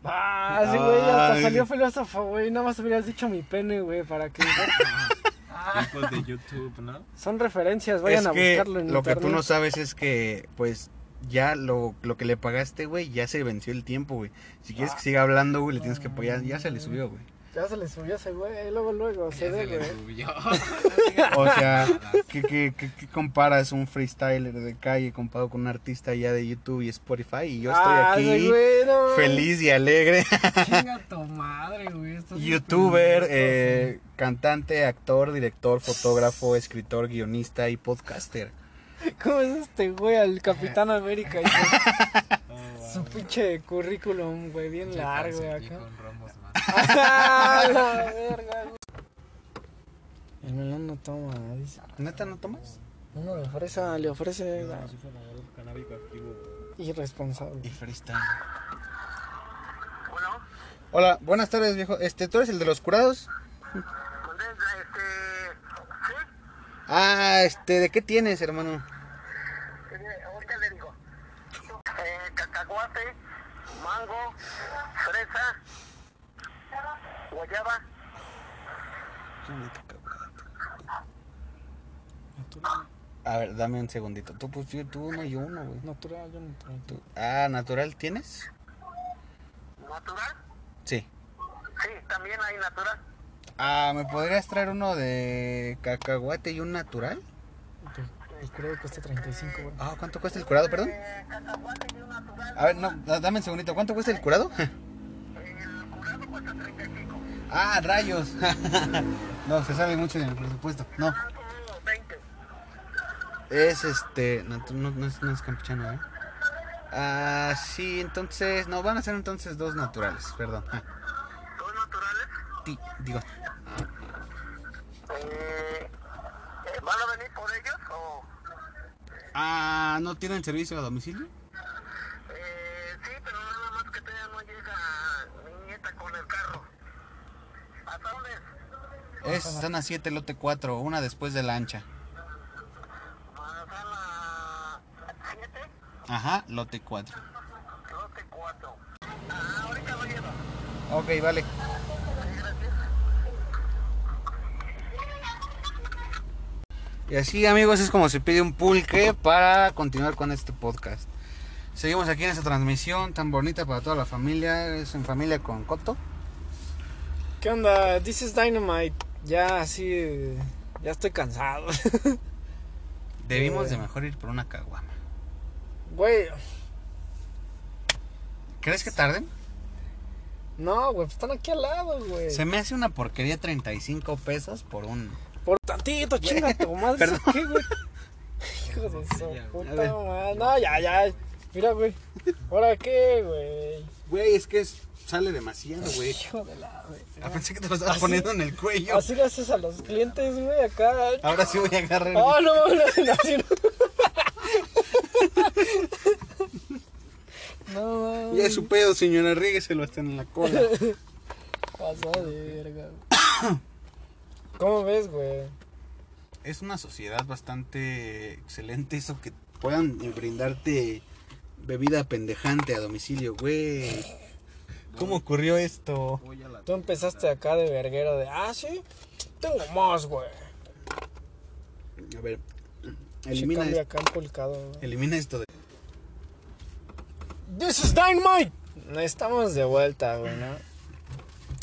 Speaker 2: Ah, sí, güey, hasta salió filósofo, güey. Nada más hubieras dicho mi pene, güey, para que...
Speaker 3: Tipos de YouTube, ¿no?
Speaker 2: Son referencias, vayan
Speaker 1: es
Speaker 2: a buscarlo en
Speaker 1: lo que tú no sabes es que, pues, ya lo, lo que le pagaste, güey, ya se venció el tiempo, güey. Si quieres
Speaker 2: Ah.
Speaker 1: que siga hablando, güey, le tienes que apoyar. Ya se le subió, güey.
Speaker 2: Ya se le subió ese güey, luego, luego, se
Speaker 3: Ya
Speaker 2: ve,
Speaker 3: se le
Speaker 2: güey.
Speaker 3: subió. <laughs>
Speaker 1: O sea, ¿qué, qué, qué- qué comparas un freestyler de calle comparado con un artista ya de YouTube y Spotify? Y yo estoy
Speaker 2: Ah,
Speaker 1: aquí
Speaker 2: ese güey, no,
Speaker 1: feliz y alegre. <laughs>
Speaker 2: Chinga <laughs> tu madre, güey. estás
Speaker 1: Youtuber, eh, cantante, actor, director, fotógrafo, escritor, guionista y podcaster.
Speaker 2: ¿Cómo es este güey al Capitán América? hijo? Su pinche currículum, güey, bien largo, acá.
Speaker 3: con romos, man.
Speaker 2: ¡Ah, <laughs> la verga! El melón no toma, dice.
Speaker 1: ¿Neta no tomas?
Speaker 2: Uno de fresa le ofrece la- irresponsable.
Speaker 1: Y freestyle. Hola, buenas tardes, viejo. Este, ¿tú eres el de los curados? Ah, este, ¿de qué tienes, hermano?
Speaker 5: ahorita le digo. Eh, cacahuate, mango, fresa, guayaba.
Speaker 2: Natural,
Speaker 1: A ver, dame un segundito. Tú, pues, yo- tú uno y uno, güey.
Speaker 2: natural, yo.
Speaker 1: Tú- Ah, ¿natural tienes?
Speaker 5: ¿Natural?
Speaker 1: Sí.
Speaker 5: Sí, también hay natural.
Speaker 1: Ah, ¿me podrías traer uno de cacahuate y un natural?
Speaker 2: El curado cuesta 35, güey.
Speaker 1: Ah, ¿cuánto cuesta el curado, perdón?
Speaker 5: Eh, cacahuate y un natural.
Speaker 1: A ver, no, da- dame un segundito. ¿Cuánto cuesta el curado? <laughs>
Speaker 5: El curado cuesta 35.
Speaker 1: Ah, rayos. <laughs> no, se sabe mucho en el presupuesto. No,
Speaker 5: Mango, 20.
Speaker 1: es este. No, no, no es, no es campechano, ¿eh? Ah, sí, entonces. No, van a ser entonces dos naturales, perdón. <laughs>
Speaker 5: ¿Dos naturales?
Speaker 1: ti- digo,
Speaker 5: Eh, eh, ¿Van a venir por ellos o...?
Speaker 1: ah, ¿no tienen servicio a domicilio?
Speaker 5: Eh, sí, pero nada más que todavía no llega mi nieta con el carro. ¿Hasta dónde es?
Speaker 1: Es, están a 7, lote 4, una después de la ancha.
Speaker 5: Manzana 7,
Speaker 1: Ajá, lote 4.
Speaker 5: lote 4. Ah, ahorita lo llevo.
Speaker 1: Ok, vale. Y así, amigos, es como se pide un pulque para continuar con este podcast. Seguimos aquí en esta transmisión tan bonita para toda la familia. Es en familia con Coto.
Speaker 2: ¿Qué onda? This is Dynamite. Ya así. eh, Ya estoy cansado. <laughs>
Speaker 1: Debimos
Speaker 2: Eh.
Speaker 1: de mejor ir por una caguama.
Speaker 2: Güey.
Speaker 1: ¿Crees que tarden?
Speaker 2: No, güey, pues están aquí al lado, güey.
Speaker 1: Se me hace una porquería 35 pesos por un...
Speaker 2: Por tantito, chinga tu <laughs> madre.
Speaker 1: Perdón.
Speaker 2: ¿eso ¿Qué, güey? Hijo de su puta madre. No, ya, ya. Mira, güey. ¿Ahora qué, güey?
Speaker 1: Güey, es que es- sale demasiado, güey.
Speaker 2: Hijo de la, güey.
Speaker 1: Ah, pensé que te lo estabas poniendo en el cuello.
Speaker 2: Así le haces a los clientes, güey, acá.
Speaker 1: Ahora sí voy a agarrar...
Speaker 2: Oh, no, no, no, así no. <laughs> No, mames.
Speaker 1: Ya es su pedo, señora, rígueselo hasta en la cola. <laughs>
Speaker 2: Pasó de verga. ¿Cómo ves, güey?
Speaker 1: es una sociedad bastante excelente eso que puedan brindarte bebida pendejante a domicilio, güey. ¿Cómo ocurrió esto?
Speaker 2: Tú empezaste acá de verguero de, ah, sí, tengo más, güey.
Speaker 1: A ver, elimina, esto,
Speaker 2: acá empolcado, güey.
Speaker 1: elimina esto de...
Speaker 2: This is Dynamite. Estamos de vuelta, güey, ¿no?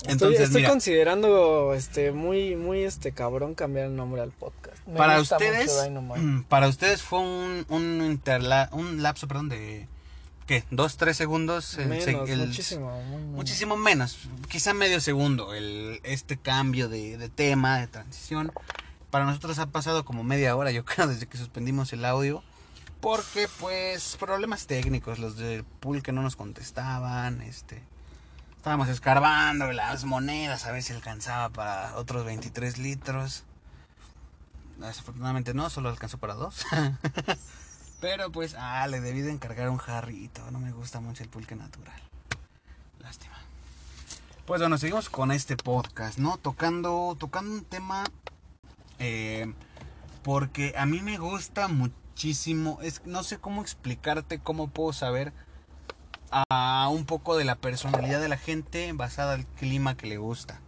Speaker 2: Estoy,
Speaker 1: Entonces,
Speaker 2: estoy
Speaker 1: mira,
Speaker 2: considerando, este, muy, muy, este, cabrón cambiar el nombre al podcast. Me
Speaker 1: para ustedes, <clears throat> para ustedes fue un, un, interla- un lapso, perdón, de... ¿Qué? ¿Dos, tres segundos? El
Speaker 2: Menos,
Speaker 1: el-
Speaker 2: muchísimo, muy menos.
Speaker 1: Muchísimo menos, quizá medio segundo, el, este cambio de, de tema, de transición. Para nosotros ha pasado como media hora, yo <laughs> creo, desde que suspendimos el audio. Porque, pues, problemas técnicos, los del pool que no nos contestaban, este... Estábamos escarbando las monedas, a ver si alcanzaba para otros 23 litros. Desafortunadamente no, solo alcanzó para dos. <laughs> Pero pues, ah, le debí de encargar un jarrito. No me gusta mucho el pulque natural. Lástima. Pues bueno, seguimos con este podcast, ¿no? Tocando, tocando un tema. eh, porque a mí me gusta muchísimo. Es, no sé cómo explicarte, cómo puedo saber a un poco de la personalidad de la gente basada al clima que le gusta.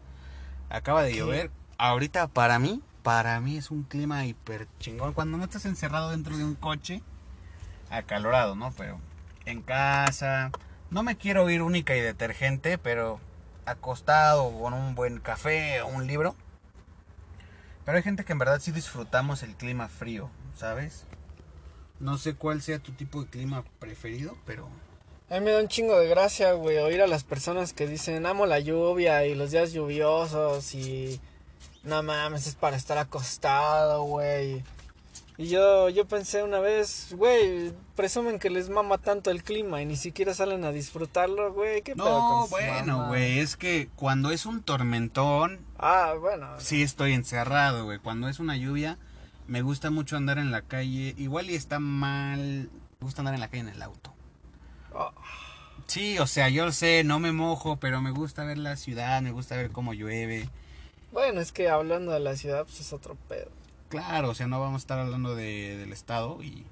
Speaker 1: Acaba de llover. Ahorita para mí, para mí es un clima hiper chingón. Cuando no estás encerrado dentro de un coche, acalorado, ¿no? Pero en casa, no me quiero ir única y detergente, pero acostado con un buen café o un libro. Pero hay gente que en verdad sí disfrutamos el clima frío, ¿sabes? No sé cuál sea tu tipo de clima preferido, pero...
Speaker 2: A mí me da un chingo de gracia, güey, oír a las personas que dicen, amo la lluvia y los días lluviosos y... No mames, es para estar acostado, güey. Y yo, yo pensé una vez, güey, presumen que les mama tanto el clima y ni siquiera salen a disfrutarlo, güey. ¿Qué pedo
Speaker 1: No,
Speaker 2: con sus
Speaker 1: bueno, güey, es que cuando es un tormentón,
Speaker 2: Ah, bueno.
Speaker 1: sí estoy encerrado, güey. Cuando es una lluvia, me gusta mucho andar en la calle. Igual y está mal, me gusta andar en la calle en el auto.
Speaker 2: Oh.
Speaker 1: Sí, o sea, yo sé, no me mojo, pero me gusta ver la ciudad, me gusta ver cómo llueve.
Speaker 2: Bueno, es que hablando de la ciudad, pues es otro pedo.
Speaker 1: Claro, o sea, no vamos a estar hablando de, del estado y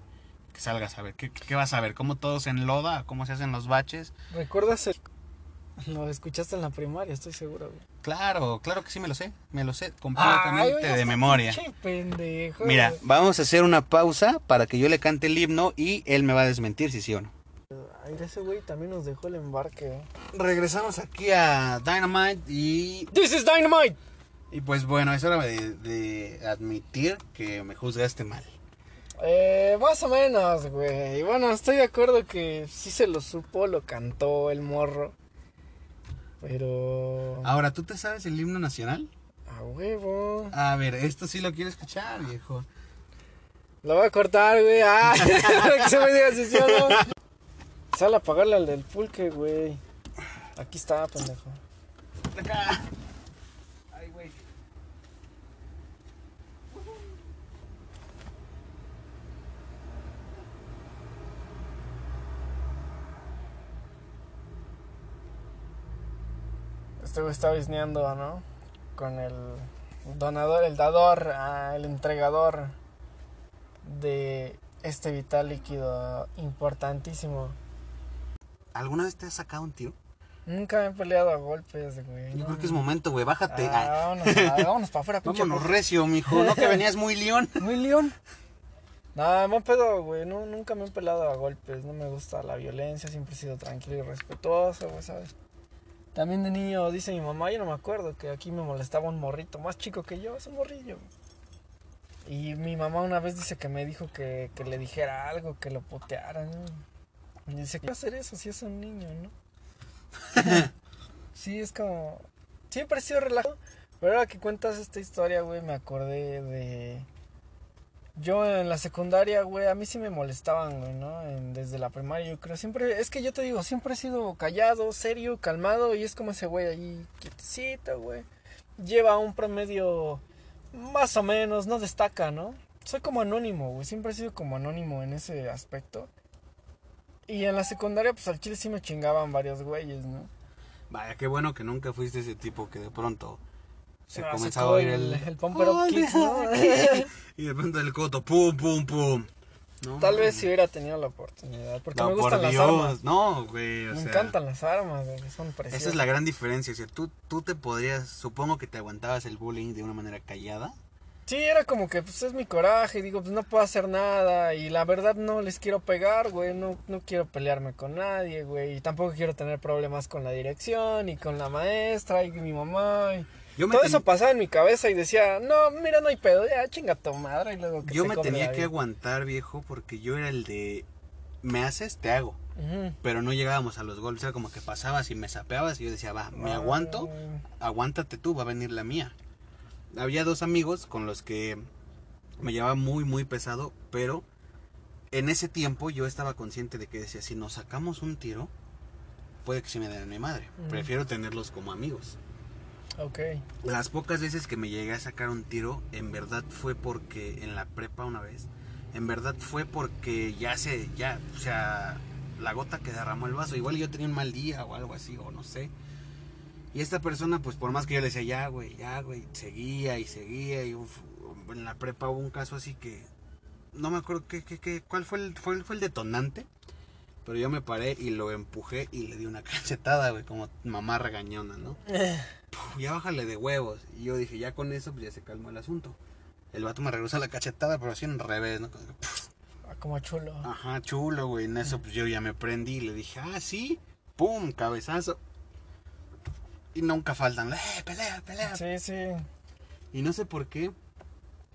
Speaker 1: que salgas a ver. ¿Qué, qué vas a ver? ¿Cómo todo se enloda? ¿Cómo se hacen los baches?
Speaker 2: ¿Recuerdas el... Lo escuchaste en la primaria, estoy seguro, güey.
Speaker 1: Claro, claro que sí me lo sé. Me lo sé completamente de memoria.
Speaker 2: pinche pendejo.
Speaker 1: Mira,
Speaker 2: güey.
Speaker 1: vamos a hacer una pausa para que yo le cante el himno y él me va a desmentir si sí o no.
Speaker 2: Ay, ese güey también nos dejó el embarque, güey.
Speaker 1: Regresamos aquí a Dynamite y,
Speaker 2: This is Dynamite.
Speaker 1: Y pues bueno, es hora de, de admitir que me juzgaste mal.
Speaker 2: Eh, más o menos, güey. Bueno, estoy de acuerdo que sí se lo supo, lo cantó el morro. Pero...
Speaker 1: Ahora, ¿tú te sabes el himno nacional?
Speaker 2: A huevo.
Speaker 1: A ver, esto sí lo quiero escuchar, viejo.
Speaker 2: Lo voy a cortar, güey. Ah, <laughs> que se me diga si sí o no. Sale a pagarle al del pulque, güey. Aquí está, pendejo.
Speaker 1: Acá. Ay, güey.
Speaker 2: Este güey está bisneando, ¿no? Con el donador, el dador, ah, el entregador de este vital líquido importantísimo.
Speaker 1: ¿Alguna vez te has sacado un tiro?
Speaker 2: Nunca me he peleado a golpes, güey.
Speaker 1: Yo
Speaker 2: no,
Speaker 1: creo que es momento, güey. Bájate.
Speaker 2: Ah, vámonos, <laughs> vámonos para afuera, pinche.
Speaker 1: Vámonos recio, mijo. No que venías muy león. <laughs>
Speaker 2: Muy león. Nada, me pedo, güey. No, nunca me he pelado a golpes. No me gusta la violencia. Siempre he sido tranquilo y respetuoso, güey, ¿sabes? También de niño, dice mi mamá, yo no me acuerdo, que aquí me molestaba un morrito más chico que yo, es un morrillo. Y mi mamá una vez dice que me dijo que, que le dijera algo, que lo puteara, ¿no? Y dice que va a hacer eso si es un niño, ¿no? <laughs> sí, es como... Siempre he sido relajado. Pero ahora que cuentas esta historia, güey, me acordé de... Yo en la secundaria, güey, a mí sí me molestaban, güey, ¿no? En- desde la primaria, yo creo. Siempre, es que yo te digo, siempre he sido callado, serio, calmado. Y es como ese güey ahí, quietecito, güey. Lleva un promedio más o menos, no destaca, ¿no? Soy como anónimo, güey. Siempre he sido como anónimo en ese aspecto. Y en la secundaria, pues al chile sí me chingaban varios güeyes, ¿no?
Speaker 1: Vaya, qué bueno que nunca fuiste ese tipo que de pronto se comenzaba
Speaker 2: sacó
Speaker 1: a oír
Speaker 2: el,
Speaker 1: el...
Speaker 2: el Kicks, ¿no? <laughs>
Speaker 1: y de pronto el coto, pum, pum, pum. No,
Speaker 2: Tal vez si hubiera tenido la oportunidad. Porque
Speaker 1: No,
Speaker 2: me gustan
Speaker 1: por
Speaker 2: las
Speaker 1: Dios,
Speaker 2: armas.
Speaker 1: No, güey, o
Speaker 2: me
Speaker 1: sea,
Speaker 2: encantan las armas, güey. Son preciosas.
Speaker 1: Esa es la gran diferencia. O sea, tú, tú te podrías, supongo que te aguantabas el bullying de una manera callada.
Speaker 2: Sí, era como que, pues es mi coraje, digo, pues no puedo hacer nada y la verdad no les quiero pegar, güey, no, no quiero pelearme con nadie, güey, y tampoco quiero tener problemas con la dirección y con la maestra y mi mamá. y-
Speaker 1: Yo me,
Speaker 2: Todo
Speaker 1: ten-
Speaker 2: eso pasaba en mi cabeza y decía, no, mira, no hay pedo, ya chinga tu madre y luego que
Speaker 1: yo me tenía que aguantar, viejo, porque yo era el de, me haces, te hago. Pero no llegábamos a los golpes, era como que pasabas y me sapeabas y yo decía, va, me aguanto,
Speaker 2: Ah,
Speaker 1: aguántate tú, va a venir la mía. Había dos amigos con los que me llevaba muy, muy pesado, pero en ese tiempo yo estaba consciente de que decía, si nos sacamos un tiro, puede que se me den a mi madre. Prefiero tenerlos como amigos.
Speaker 2: Ok.
Speaker 1: Las pocas veces que me llegué a sacar un tiro, en verdad fue porque en la prepa una vez, en verdad fue porque ya se, ya, o sea, la gota que derramó el vaso, igual yo tenía un mal día o algo así, o no sé. Y esta persona, pues por más que yo le decía, ya, güey, ya, güey, seguía y seguía, y uf, en la prepa hubo un caso así que, no me acuerdo qué, qué, qué, cuál fue el, fue, el- fue el detonante, pero yo me paré y lo empujé y le di una <laughs> cachetada, güey, como mamá regañona, ¿no? Ya bájale de huevos. Y yo dije, ya con eso, pues ya se calmó el asunto. El vato me regresó la cachetada, pero así en revés, ¿no? Como
Speaker 2: Ah, Como chulo.
Speaker 1: Ajá, chulo, güey. En eso, pues yo ya me prendí y le dije, ah, sí, pum, cabezazo. Y nunca faltan, eh, pelea, pelea.
Speaker 2: Sí, sí.
Speaker 1: Y no sé por qué,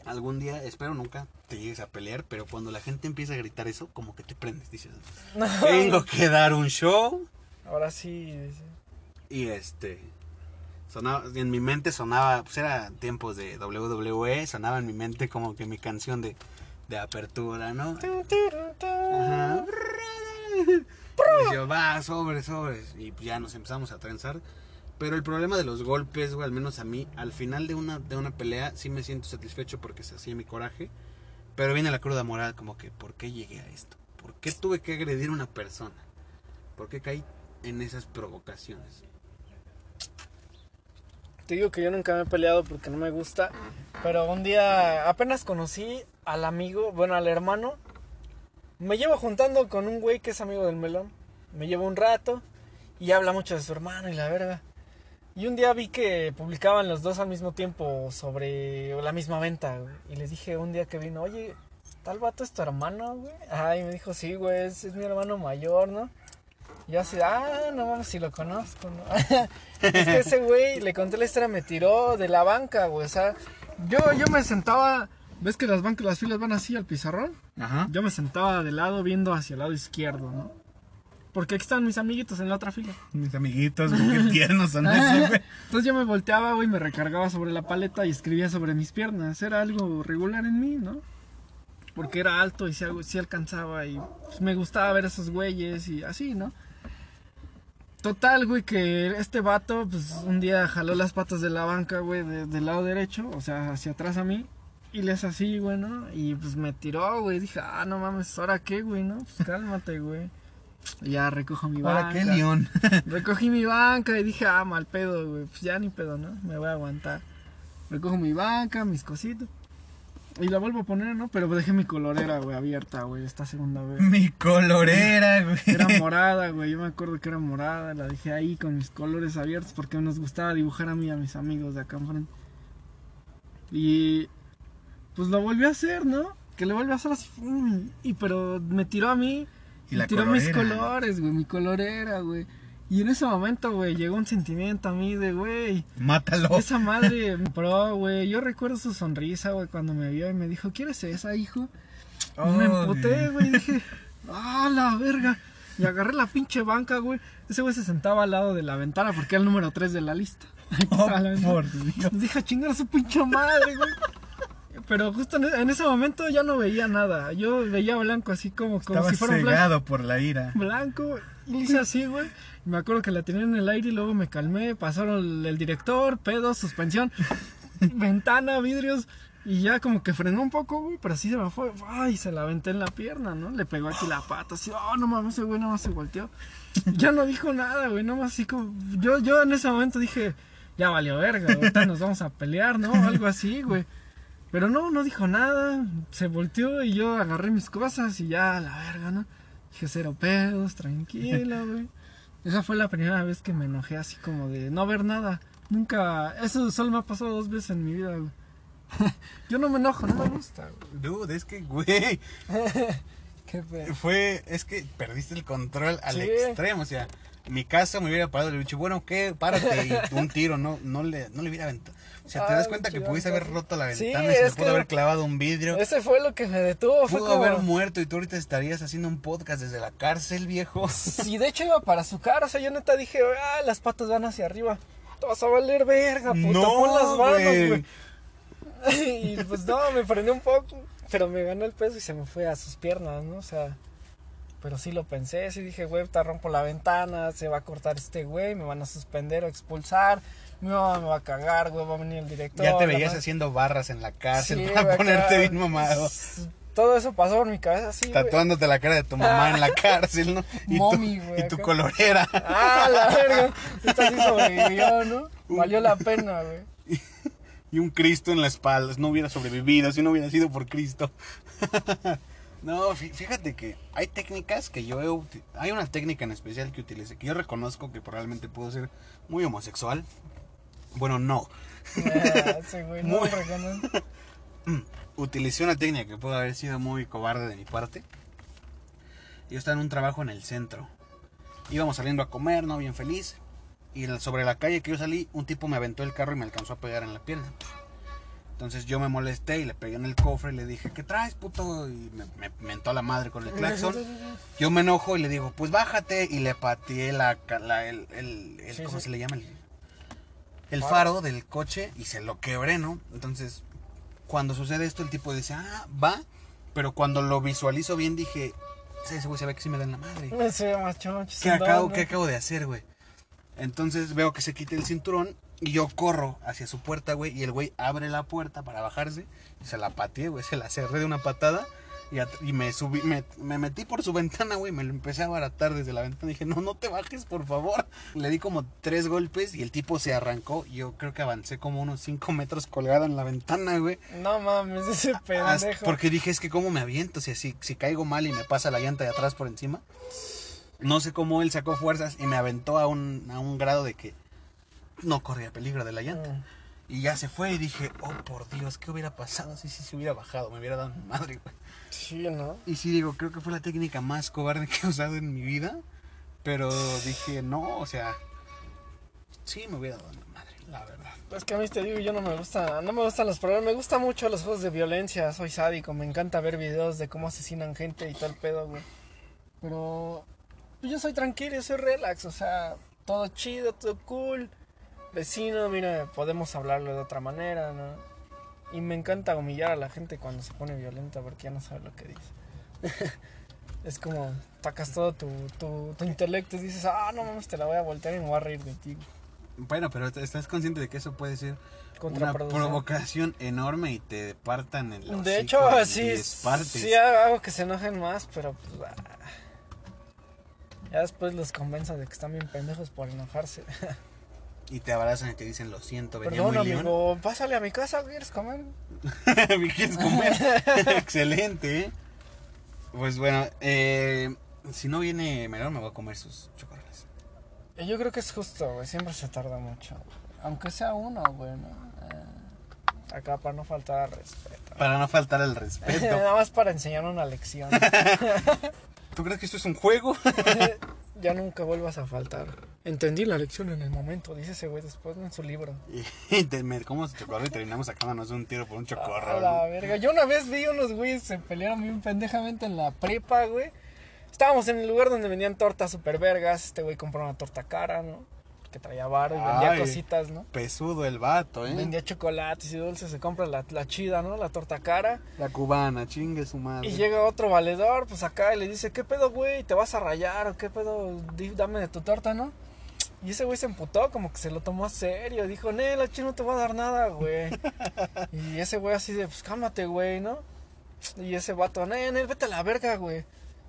Speaker 1: algún día, espero nunca te llegues a pelear, pero cuando la gente empieza a gritar eso, como que te prendes, dices, <laughs> tengo que dar un show.
Speaker 2: Ahora sí. dice.
Speaker 1: Y este. Sonaba, en mi mente sonaba, pues era tiempos de WWE, sonaba en mi mente como que mi canción de de apertura, ¿no? Ajá. Y yo, va, sobres, sobres. Y ya nos empezamos a trenzar. Pero el problema de los golpes, güey, al menos a mí, al final de una, de una pelea sí me siento satisfecho porque se hacía mi coraje. Pero viene la cruda moral, como que, ¿por qué llegué a esto? ¿Por qué tuve que agredir a una persona? ¿Por qué caí en esas provocaciones?
Speaker 2: Te digo que yo nunca me he peleado porque no me gusta. Pero un día apenas conocí al amigo, bueno, al hermano. Me llevo juntando con un güey que es amigo del melón. Me llevo un rato y habla mucho de su hermano y la verga. Y un día vi que publicaban los dos al mismo tiempo sobre la misma venta. güey. Y les dije un día que vino, oye, ¿tal vato es tu hermano, güey? Ay, me dijo, sí, güey, es, es mi hermano mayor, ¿no? Y yo así, ah, no mames, si lo conozco, ¿no? <laughs> es que ese güey, le conté la historia, me tiró de la banca, güey. O sea, yo, yo me sentaba, ¿ves que las bancas, las filas van así al pizarrón?
Speaker 1: Ajá.
Speaker 2: Yo me sentaba de lado viendo hacia el lado izquierdo, ¿no? Porque aquí están mis amiguitos en la otra fila.
Speaker 1: Mis amiguitos, güey, qué tiernos son esos, <laughs> güey.
Speaker 2: Entonces yo me volteaba, güey, me recargaba sobre la paleta y escribía sobre mis piernas. Era algo regular en mí, ¿no? Porque era alto y sí alcanzaba y pues, me gustaba ver a esos güeyes y así, ¿no? Total, güey, que este vato, pues un día jaló las patas de la banca, güey, de- del lado derecho, o sea, hacia atrás a mí. Y le hace así, güey, ¿no? Y pues me tiró, güey. Dije, ah, no mames, ¿ahora qué, güey, no? Pues cálmate, güey. Y Ya recojo mi banca.
Speaker 1: Ahora qué león. <laughs>
Speaker 2: Recogí mi banca y dije, ah, mal pedo, güey. Pues ya ni pedo, ¿no? Me voy a aguantar. Recojo mi banca, mis cositas. Y la vuelvo a poner, ¿no? Pero dejé mi colorera, güey, abierta, güey, esta segunda vez.
Speaker 1: Mi colorera, güey.
Speaker 2: Era morada, güey. Yo me acuerdo que era morada. La dejé ahí con mis colores abiertos porque nos gustaba dibujar a mí y a mis amigos de acá enfrente. Y pues lo volví a hacer, ¿no? Que le volví a hacer así. Y pero me tiró a mí.
Speaker 1: Y
Speaker 2: me
Speaker 1: la
Speaker 2: tiró mis colores, güey. Mi colorera, güey. Y en ese momento, güey, llegó un sentimiento a mí de, güey,
Speaker 1: Mátalo.
Speaker 2: esa madre pro, güey. Yo recuerdo su sonrisa, güey, cuando me vio y me dijo, ¿quieres esa, hijo? Y me
Speaker 1: Oh,
Speaker 2: emputé, güey. Dije, ¡ah, la verga! Y agarré la pinche banca, güey. Ese güey se sentaba al lado de la ventana porque era el número 3 de la lista. <laughs>
Speaker 1: Oh,
Speaker 2: la
Speaker 1: por Dios.
Speaker 2: Dije, chingar a su pinche madre, güey. Pero justo en e- en ese momento ya no veía nada. Yo veía blanco así como, como
Speaker 1: Estaba
Speaker 2: si fuera
Speaker 1: cegado por la ira.
Speaker 2: blanco. Y hice así, güey. Me acuerdo que la tenía en el aire y luego me calmé. Pasaron el, director, pedos, suspensión, <laughs> ventana, vidrios. Y ya como que frenó un poco, güey. Pero así se me fue. Ay, se la aventé en la pierna, ¿no? Le pegó aquí la pata. Así, oh, no mames, ese güey nada más se volteó. Ya no dijo nada, güey. Nada más así como. Yo, yo en ese momento dije, ya valió verga. Ahorita nos vamos a pelear, ¿no? Algo así, güey. Pero no, no dijo nada. Se volteó y yo agarré mis cosas y ya, la verga, ¿no? Dije, cero pedos, tranquila, güey. Esa fue la primera vez que me enojé así como de no ver nada. Nunca, eso solo me ha pasado dos veces en mi vida, güey. <laughs> Yo no me enojo, no me gusta, güey.
Speaker 1: Dude, es que, güey, <laughs>
Speaker 2: Qué
Speaker 1: fue, es que perdiste el control al
Speaker 2: Sí.
Speaker 1: extremo, o sea, en mi casa me hubiera parado y le hubiera dicho, bueno, ¿qué? Párate y <laughs> un tiro, no, no le, no le hubiera aventado. O sea, te
Speaker 2: Ah,
Speaker 1: das cuenta que pudiste haber roto la
Speaker 2: Sí,
Speaker 1: ventana y se pudo haber clavado un vidrio.
Speaker 2: Ese fue lo que me detuvo, fue
Speaker 1: Pudo
Speaker 2: como...
Speaker 1: haber muerto y tú ahorita estarías haciendo un podcast desde la cárcel, viejo.
Speaker 2: Sí, de hecho iba para su cara, o sea, yo neta dije, ah, las patas van hacia arriba. Te vas a valer verga, puta,
Speaker 1: No,
Speaker 2: pon las manos,
Speaker 1: güey. <laughs>
Speaker 2: y pues no, me frené un poco, pero me ganó el peso y se me fue a sus piernas, ¿no? O sea, pero sí lo pensé, sí dije, güey, te rompo la ventana, se va a cortar este güey, me van a suspender o expulsar, mi mamá me va a cagar, güey, va a venir el director.
Speaker 1: Ya te veías haciendo barras en la cárcel
Speaker 2: Sí,
Speaker 1: para ponerte bien mamado.
Speaker 2: Todo eso pasó por mi cabeza, sí.
Speaker 1: Tatuándote la cara de tu mamá en la <laughs> cárcel, ¿no? Y,
Speaker 2: Mommy,
Speaker 1: tu,
Speaker 2: güey,
Speaker 1: y tu colorera.
Speaker 2: Ah, la <laughs> verga. Esta sí sobrevivió, ¿no? Valió la pena, güey. <laughs>
Speaker 1: y un Cristo en la espalda. No hubiera sobrevivido si no hubiera sido por Cristo. No, fí- fíjate que hay técnicas que yo he Hay una técnica en especial que utilicé, que yo reconozco que probablemente puedo ser muy homosexual. Bueno, no.
Speaker 2: Ah, Sí, güey, no
Speaker 1: Muy-
Speaker 2: reconozco. <laughs>
Speaker 1: Utilicé una técnica que pudo haber sido muy cobarde de mi parte. Yo estaba en un trabajo en el centro. Íbamos saliendo a comer, ¿no? Bien feliz. Y sobre la calle que yo salí, un tipo me aventó el carro y me alcanzó a pegar en la pierna. Entonces yo me molesté y le pegué en el cofre y le dije, ¿qué traes, puto? Y me, me mentó a la madre con el claxon. Yo me enojo y le digo, pues bájate. Y le pateé la, la- el, el- el-
Speaker 2: Sí,
Speaker 1: ¿cómo
Speaker 2: sí.
Speaker 1: se le llama? El, el faro del coche y se lo quebré, ¿no? Entonces, cuando sucede esto, el tipo dice, ah, va. Pero cuando lo visualizo bien dije, ese güey se ve que sí me da en la madre.
Speaker 2: Sé, macho,
Speaker 1: ¿Qué acabo, ¿Qué acabo de hacer, güey? Entonces veo que se quita el cinturón y yo corro hacia su puerta, güey. Y el güey abre la puerta para bajarse. Y se la pateé, güey. <laughs> Se la cerré de una patada. Y, y me subí, me, me metí por su <laughs> ventana, güey. Me lo empecé a baratar desde la ventana. Dije, no, no te bajes, por favor. Le di como tres golpes y el tipo se arrancó. Yo creo que avancé como unos cinco metros colgado en la ventana, güey.
Speaker 2: No mames, ese
Speaker 1: Hasta-
Speaker 2: pendejo.
Speaker 1: Porque dije, es que cómo me aviento, si, si, si caigo mal y me pasa la llanta de atrás por encima. No sé cómo él sacó fuerzas y me aventó a un, a un grado de que no corría peligro de la llanta.
Speaker 2: Mm.
Speaker 1: Y ya se fue y dije, oh por Dios, ¿qué hubiera pasado si si se hubiera bajado? Me hubiera dado mi madre, güey.
Speaker 2: Sí, ¿no?
Speaker 1: Y sí, digo, creo que fue la técnica más cobarde que he usado en mi vida. Pero dije, no, o sea, sí me hubiera dado mi madre, la verdad.
Speaker 2: Es que a mí te digo, yo no me gusta, no me gustan los problemas, me gustan mucho los juegos de violencia, soy sádico, me encanta ver videos de cómo asesinan gente y todo el pedo, güey. Pero pues, yo soy tranquilo, yo soy relax, o sea, todo chido, todo cool. Vecino, mira, podemos hablarlo de otra manera, ¿no? Y me encanta humillar a la gente cuando se pone violenta porque ya no sabe lo que dice. <laughs> es como, sacas todo tu, tu, tu intelecto y dices, ah, no mames, te la voy a voltear y me voy a reír de ti.
Speaker 1: Bueno, pero estás consciente de que eso puede ser una provocación enorme y te partan los
Speaker 2: De hecho, sí, sí hago que se enojen más, pero pues, ah, ya después los convenzo de que están bien pendejos por enojarse. <laughs>
Speaker 1: Y te abrazan y te dicen, lo siento, venía
Speaker 2: Perdón,
Speaker 1: muy león.
Speaker 2: amigo, pásale a mi casa, ¿quieres comer? <laughs>
Speaker 1: ¿Me quieres comer? <laughs> Excelente, ¿eh? Pues bueno, eh, si no viene Melón me voy a comer sus chocolates.
Speaker 2: Y Yo creo que es justo, güey, siempre se tarda mucho. Aunque sea uno, güey, ¿no? Eh, acá para no faltar al respeto.
Speaker 1: Para no faltar el respeto. <laughs>
Speaker 2: Nada más para enseñar una lección.
Speaker 1: ¿Tú crees que esto es un juego?
Speaker 2: ya nunca vuelvas a faltar. Entendí la lección en el momento, dice ese güey después en su libro. <laughs>
Speaker 1: y me comemos chocorro y terminamos sacándonos un tiro por un
Speaker 2: A
Speaker 1: chocorro.
Speaker 2: la
Speaker 1: ¿no?
Speaker 2: verga. Yo una vez vi unos güeyes se pelearon bien pendejamente en la prepa, güey. Estábamos en el lugar donde vendían tortas super vergas. Este güey compró una torta cara, ¿no? Que traía varo y vendía
Speaker 1: Ay.
Speaker 2: cositas, ¿no?
Speaker 1: Pesudo el vato, ¿eh?
Speaker 2: Vendía chocolates y dulces. Se compra la, la chida, ¿no? La torta cara.
Speaker 1: La cubana, chingue su madre.
Speaker 2: Y llega otro valedor, pues acá y le dice, ¿qué pedo, güey? ¿Te vas a rayar o qué pedo? Dame de tu torta, ¿no? Y ese güey se emputó, como que se lo tomó a serio. Dijo, ne, la chino no te va a dar nada, güey. <laughs> y ese güey así de, pues cálmate, güey, ¿no? Y ese vato, ne, ne, vete a la verga, güey.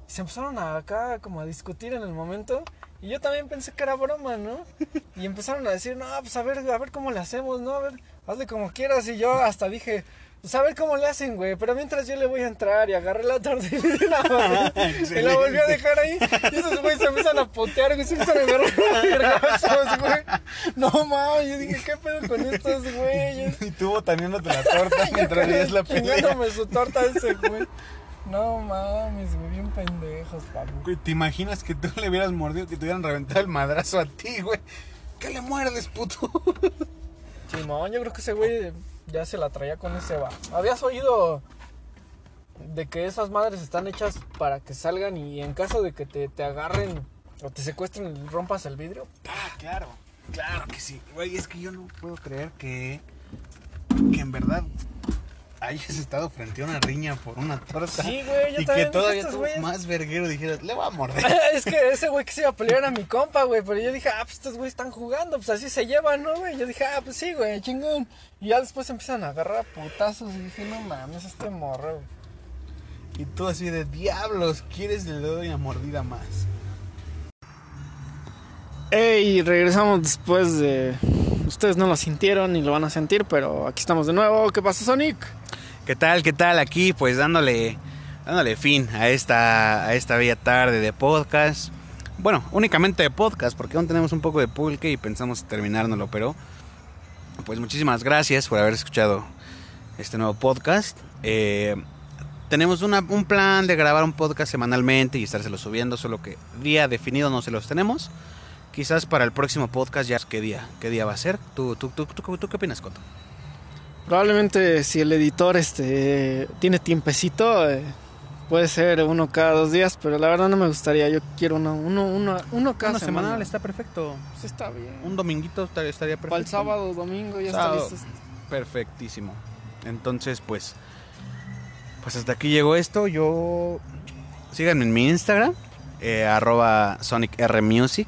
Speaker 2: Y se empezaron a acá como a discutir en el momento. Y yo también pensé que era broma, ¿no? Y empezaron a decir, no, pues a ver, a ver cómo le hacemos, ¿no? A ver, hazle como quieras. Y yo hasta dije, pues a ver cómo le hacen, güey. Pero mientras yo le voy a entrar y agarré la torta y la volví- <laughs> y la volví a dejar ahí. Y esos güeyes se empiezan a putear, güey. Se empiezan a agarrar güey. No mames, yo dije, ¿qué pedo con estos güeyes?
Speaker 1: Y tú botaneándote la torta <laughs> mientras veías la pelea.
Speaker 2: Chingándome su torta ese, güey. No mames, güey, bien pendejos, Pablo.
Speaker 1: Güey, ¿te imaginas que tú le hubieras mordido que te hubieran reventado el madrazo a ti, güey? ¿Qué le muerdes, puto?
Speaker 2: Simón, yo creo que ese güey ya se la traía con ese va. ¿Habías oído de que esas madres están hechas para que salgan y en caso de que te, te agarren o te secuestren y rompas el vidrio?
Speaker 1: Ah, claro. Claro que sí. Güey, es que yo no puedo creer que, que en verdad hayas estado frente a una riña por una torta.
Speaker 2: Sí, güey, yo
Speaker 1: y
Speaker 2: también
Speaker 1: que todavía
Speaker 2: estos
Speaker 1: tú,
Speaker 2: güeyes-
Speaker 1: más verguero dijeras, le voy a morder. <laughs>
Speaker 2: es que ese güey que se iba a pelear era mi compa, güey. Pero yo dije, ah, pues estos güeyes están jugando, pues así se llevan, ¿no, güey? Yo dije, ah, pues sí, güey, chingón. Y ya después empiezan a agarrar a putazos y dije, no mames, este morro, güey.
Speaker 1: Y tú así de diablos, ¿quieres le doy una mordida más?
Speaker 2: Ey, regresamos después de... Ustedes no lo sintieron ni lo van a sentir, pero aquí estamos de nuevo. ¿Qué pasa, Sonic?
Speaker 1: ¿Qué tal? ¿Qué tal? Aquí pues dándole dándole fin a esta a esta bella tarde de podcast. Bueno, únicamente de podcast porque aún tenemos un poco de pulque y pensamos terminárnoslo, pero pues muchísimas gracias por haber escuchado este nuevo podcast. Eh, tenemos una- un plan de grabar un podcast semanalmente y estárselo subiendo, solo que día definido no se los tenemos. Quizás para el próximo podcast ya qué día, qué día va a ser. ¿Tú, tú, tú, tú, tú qué opinas, Coto?
Speaker 2: Probablemente si el editor este tiene tiempecito, eh, puede ser uno cada dos días, pero la verdad no me gustaría. Yo quiero uno, uno, uno, uno cada semana.
Speaker 1: semanal está perfecto.
Speaker 2: Pues está bien.
Speaker 1: Un dominguito estaría estaría perfecto.
Speaker 2: Para el sábado, domingo, ya
Speaker 1: Sábado.
Speaker 2: está listo.
Speaker 1: Perfectísimo. Entonces, pues, Pues hasta aquí llegó esto. Yo. Síganme en mi Instagram, eh, arroba Sonic R Music.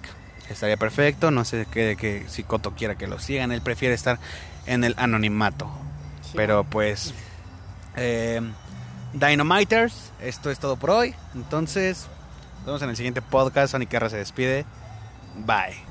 Speaker 1: Estaría perfecto. No sé que, que si Coto quiera que lo sigan. Él prefiere estar en el anonimato.
Speaker 2: Sí.
Speaker 1: Pero pues. eh, Dynamiters, esto es todo por hoy. Entonces, nos vemos en el siguiente podcast. Sonic se despide. Bye.